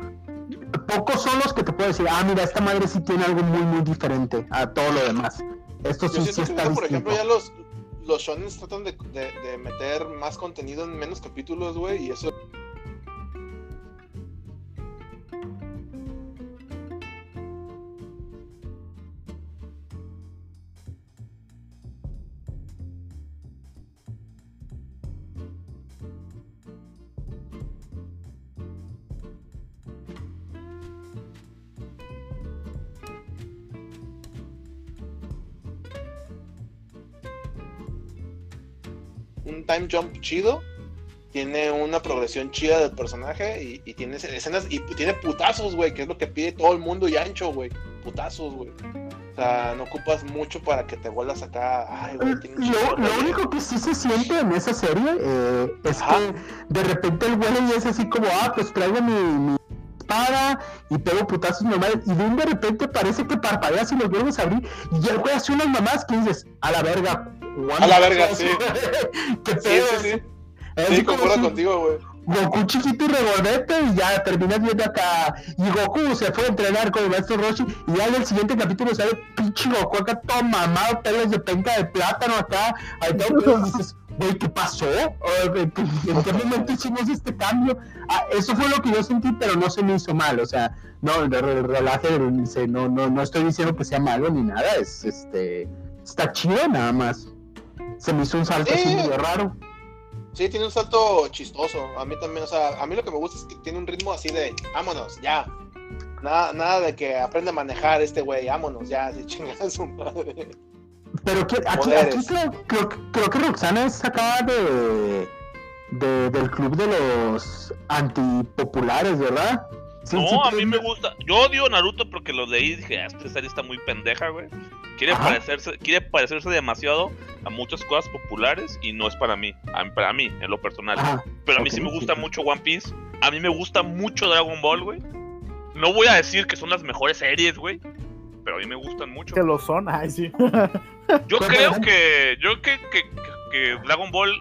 Pocos son los que te puedo decir, ah, mira, esta madre sí tiene algo muy, muy diferente a todo lo demás. Esto sí, sí que está ahorita, por ejemplo, ya los, los shonen tratan de, de, de meter más contenido en menos capítulos, güey, y eso... time jump chido, tiene una progresión chida del personaje y, y tiene escenas y tiene putazos, güey, que es lo que pide todo el mundo y ancho, güey. Putazos, güey. O sea, no ocupas mucho para que te vuelvas acá. Ay, güey, tiene un chingo Lo, lo único que sí se siente en esa serie eh, es Ajá. que de repente el güey es así como, ah, pues traigo mi, mi y pego putazos normales y de un de repente parece que parpadeas y los vuelves a abrir y ya hace unas mamás que dices, a la verga. A la verga, sí. ¿Qué Sí, sí, sí. Sí, concuerdo contigo, güey. Goku chiquito y revolvete y ya terminas viendo acá. Y Goku se fue a entrenar con el maestro Roshi y ya en el siguiente capítulo sale pinche Goku acá todo mamado, pelos de penca de plátano acá. Ahí todo dices, güey, ¿qué pasó? ¿En qué- en qué momento hicimos este cambio? Ah, eso fue lo que yo sentí, pero no se me hizo mal. O sea, no, re- re- relaje, no, no, no estoy diciendo que sea malo ni nada. Es este. Está chido nada más. Se me hizo un salto así Sí. medio raro. Sí, tiene un salto chistoso. A mí también, o sea, a mí lo que me gusta es que tiene un ritmo así de, vámonos, ya. Nada, nada de que aprende a manejar este güey, vámonos, ya, se chinga su madre. Pero que, aquí, aquí creo, creo, creo que Roxana es sacada de, de- del club de los antipopulares, ¿verdad? No, a mí me gusta. Yo odio Naruto porque lo leí y dije, "Ah, esta serie está muy pendeja, güey. Quiere Ajá. parecerse, quiere parecerse demasiado a muchas cosas populares y no es para mí. A para mí, en lo personal. Ajá. Pero a mí sí me gusta sí. mucho One Piece. A mí me gusta mucho Dragon Ball, güey. No voy a decir que son las mejores series, güey. Pero a mí me gustan mucho. Que lo son, ay, sí. Yo creo que. Yo que, que- que Dragon Ball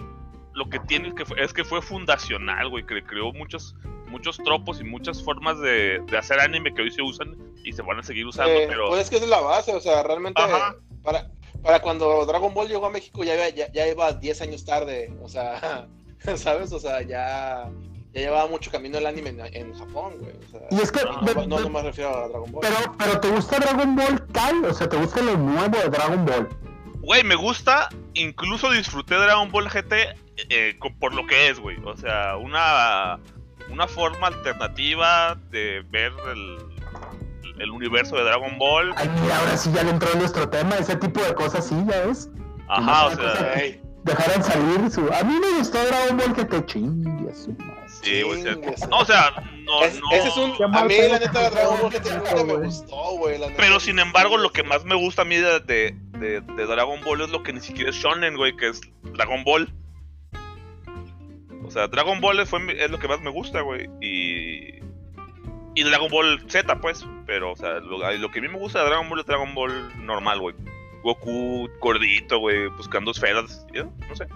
lo que tiene que fue- es que fue fundacional, güey, que creó muchos muchos tropos y muchas formas de, de hacer anime que hoy se usan y se van a seguir usando, Eh, pero Pues es que esa es la base, o sea, realmente Ajá. para, para cuando Dragon Ball llegó a México ya, iba- ya, ya iba 10 años tarde, o sea, ¿sabes? O sea, ya, ya llevaba mucho camino el anime en, en Japón, güey. O sea, Y es que, no, ve- no, no me refiero a Dragon Ball. pero, pero ¿te gusta Dragon Ball Kai? O sea, ¿te gusta lo nuevo de Dragon Ball? Güey, me gusta, incluso disfruté Dragon Ball GT eh, por lo que es, güey. O sea, una, una forma alternativa de ver el, el universo de Dragon Ball. Ay, mira, ahora sí ya le entró en nuestro tema, ese tipo de cosas sí, ya ves. Ajá, o sea, Dejaron salir su. A mí me gustó Dragon Ball que te chingue a su madre. sí, güey. o sea, chingues. no, o sea, no, Es- no. ese es un. A mí, la neta, Dragon Ball GT nunca me gustó, güey. la neta. Pero sin embargo, lo que más me gusta a mí de, de, de- de Dragon Ball es lo que ni siquiera es Shonen, güey, que es Dragon Ball. O sea, Dragon Ball fue, es lo que más me gusta, güey. Y. Y Dragon Ball Z, pues. Pero, o sea, lo, lo que a mí me gusta de Dragon Ball es Dragon Ball normal, güey. Goku gordito, güey, buscando esferas. ¿sí? No sé.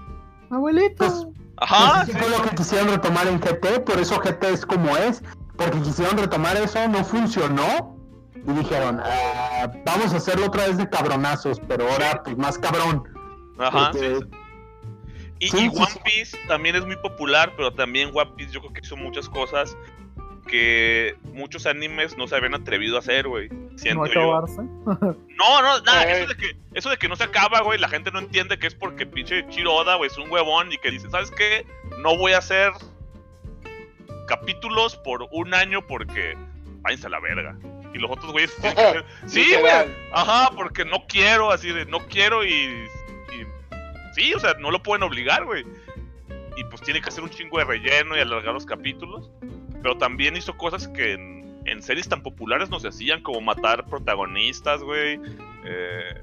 Abuelito. Ajá, Pues, fue lo que quisieron retomar en GT, por eso GT es como es, porque quisieron retomar eso, no funcionó, y dijeron, "Ah, vamos a hacerlo otra vez de cabronazos, pero ahora pues más cabrón. ajá. Porque- sí, sí. Y, Sí, y sí, One sí. Piece también es muy popular, pero también One Piece yo creo que hizo muchas cosas que muchos animes no se habían atrevido a hacer, güey. No yo. acabarse. No, no, nada, Eh. eso de, que, eso de que no se acaba, güey, la gente no entiende que es porque pinche Chiro Oda, güey, es un huevón y que dice, ¿sabes qué? No voy a hacer capítulos por un año porque váyanse a la verga. Y los otros güeyes Sí, güey. Ajá, porque no quiero, así de no quiero y- Sí, o sea, no lo pueden obligar, güey. Y pues tiene que hacer un chingo de relleno y alargar los capítulos. Pero también hizo cosas que en, series tan populares no se hacían, como matar protagonistas, güey. Eh,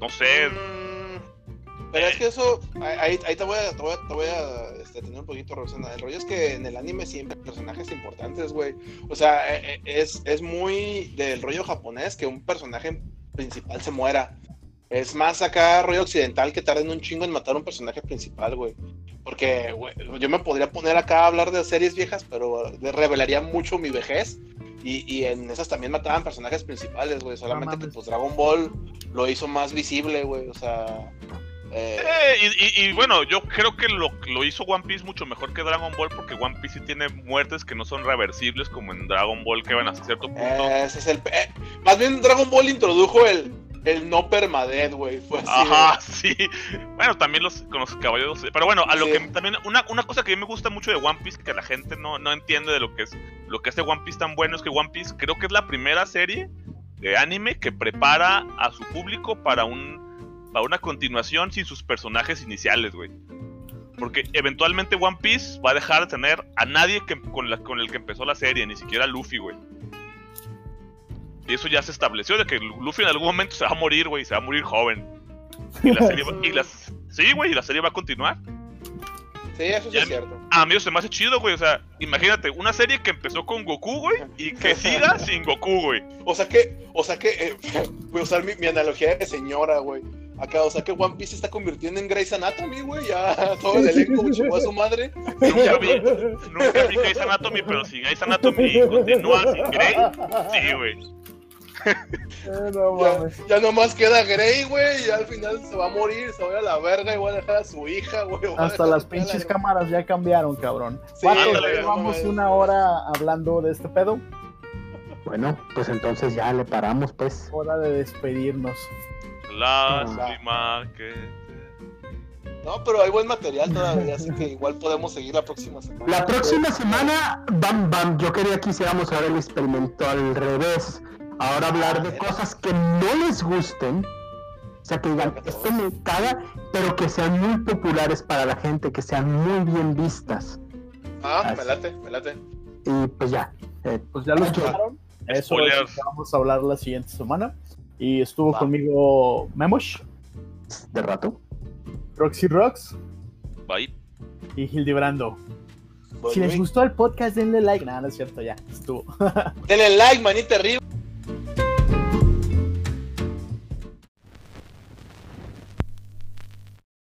no sé. Mm, Pero es que eso, ahí, ahí te voy a, te este, tener un poquito razón. El rollo es que en el anime siempre hay personajes importantes, güey. O sea, eh, eh, es, es muy del rollo japonés que un personaje principal se muera. Es más acá rollo occidental que tarden un chingo en matar a un personaje principal, güey. Porque, güey, yo me podría poner acá a hablar de series viejas, pero revelaría mucho mi vejez. Y, y en esas también mataban personajes principales, güey. Solamente que pues Dragon Ball lo hizo más visible, güey. O sea. eh, Eh, y, y- y bueno, yo creo que lo, lo hizo One Piece mucho mejor que Dragon Ball porque One Piece sí tiene muertes que no son reversibles como en Dragon Ball que van hasta cierto punto. ese es el. pe- eh, más bien Dragon Ball introdujo el, el no permadeath, güey. Fue así. Ajá, sí. Bueno, también los, con los caballeros. Pero bueno, a lo Sí. que también. Una, una cosa que a mí me gusta mucho de One Piece, que la gente no, no entiende de lo que es. Lo que hace One Piece tan bueno es que One Piece creo que es la primera serie de anime que prepara a su público para un. Para una continuación sin sus personajes iniciales, güey. Porque eventualmente One Piece va a dejar de tener a nadie que, con, la- con el que empezó la serie, ni siquiera a Luffy, güey. Y eso ya se estableció, de que Luffy en algún momento se va a morir, güey, se va a morir joven. Y la serie va, y las, sí, güey, y la serie va a continuar. Sí, eso sí Ya- es cierto. A mí eso se me hace chido, güey. O sea, imagínate, una serie que empezó con Goku, güey, y que siga sin Goku, güey. O sea que, o sea que, eh, voy a usar mi, mi analogía de señora, güey. Acá, o sea que One Piece se está convirtiendo en Grey's Anatomy, güey. Ya todo el elenco chingó a su madre. Nunca vi, nunca vi Grey's Anatomy, pero si Grey's Anatomy continúa sin Grey, sí, güey. Eh, no Ya, mames. ya nomás queda Grey, güey. Y al final se va a morir, se va a ir a la verga y va a dejar a su hija, güey. Hasta las la pinches cámaras ya cambiaron, cabrón. Sí, llevamos no, una hora hablando de este pedo. Bueno, pues entonces ya le paramos, pues. Hora de despedirnos. Lástima que. No, pero hay buen material todavía, así que igual podemos seguir la próxima semana. La próxima semana, bam, bam, yo quería que hiciéramos ahora el experimento al revés. Ahora hablar de cosas que no les gusten. O sea, que digan, esto me caga, pero que sean muy populares para la gente, que sean muy bien vistas. Ah, me late, me late. Y pues ya. eh, Pues ya lo escucharon. Eso es Spoilers. lo que vamos a hablar la siguiente semana. Y estuvo Va. conmigo Memosh, de rato. Roxy Rocks Bye. y Hildebrando. Pues, Si les gustó el podcast, denle like. Nada, no es cierto, ya. Estuvo. Denle like, manita arriba.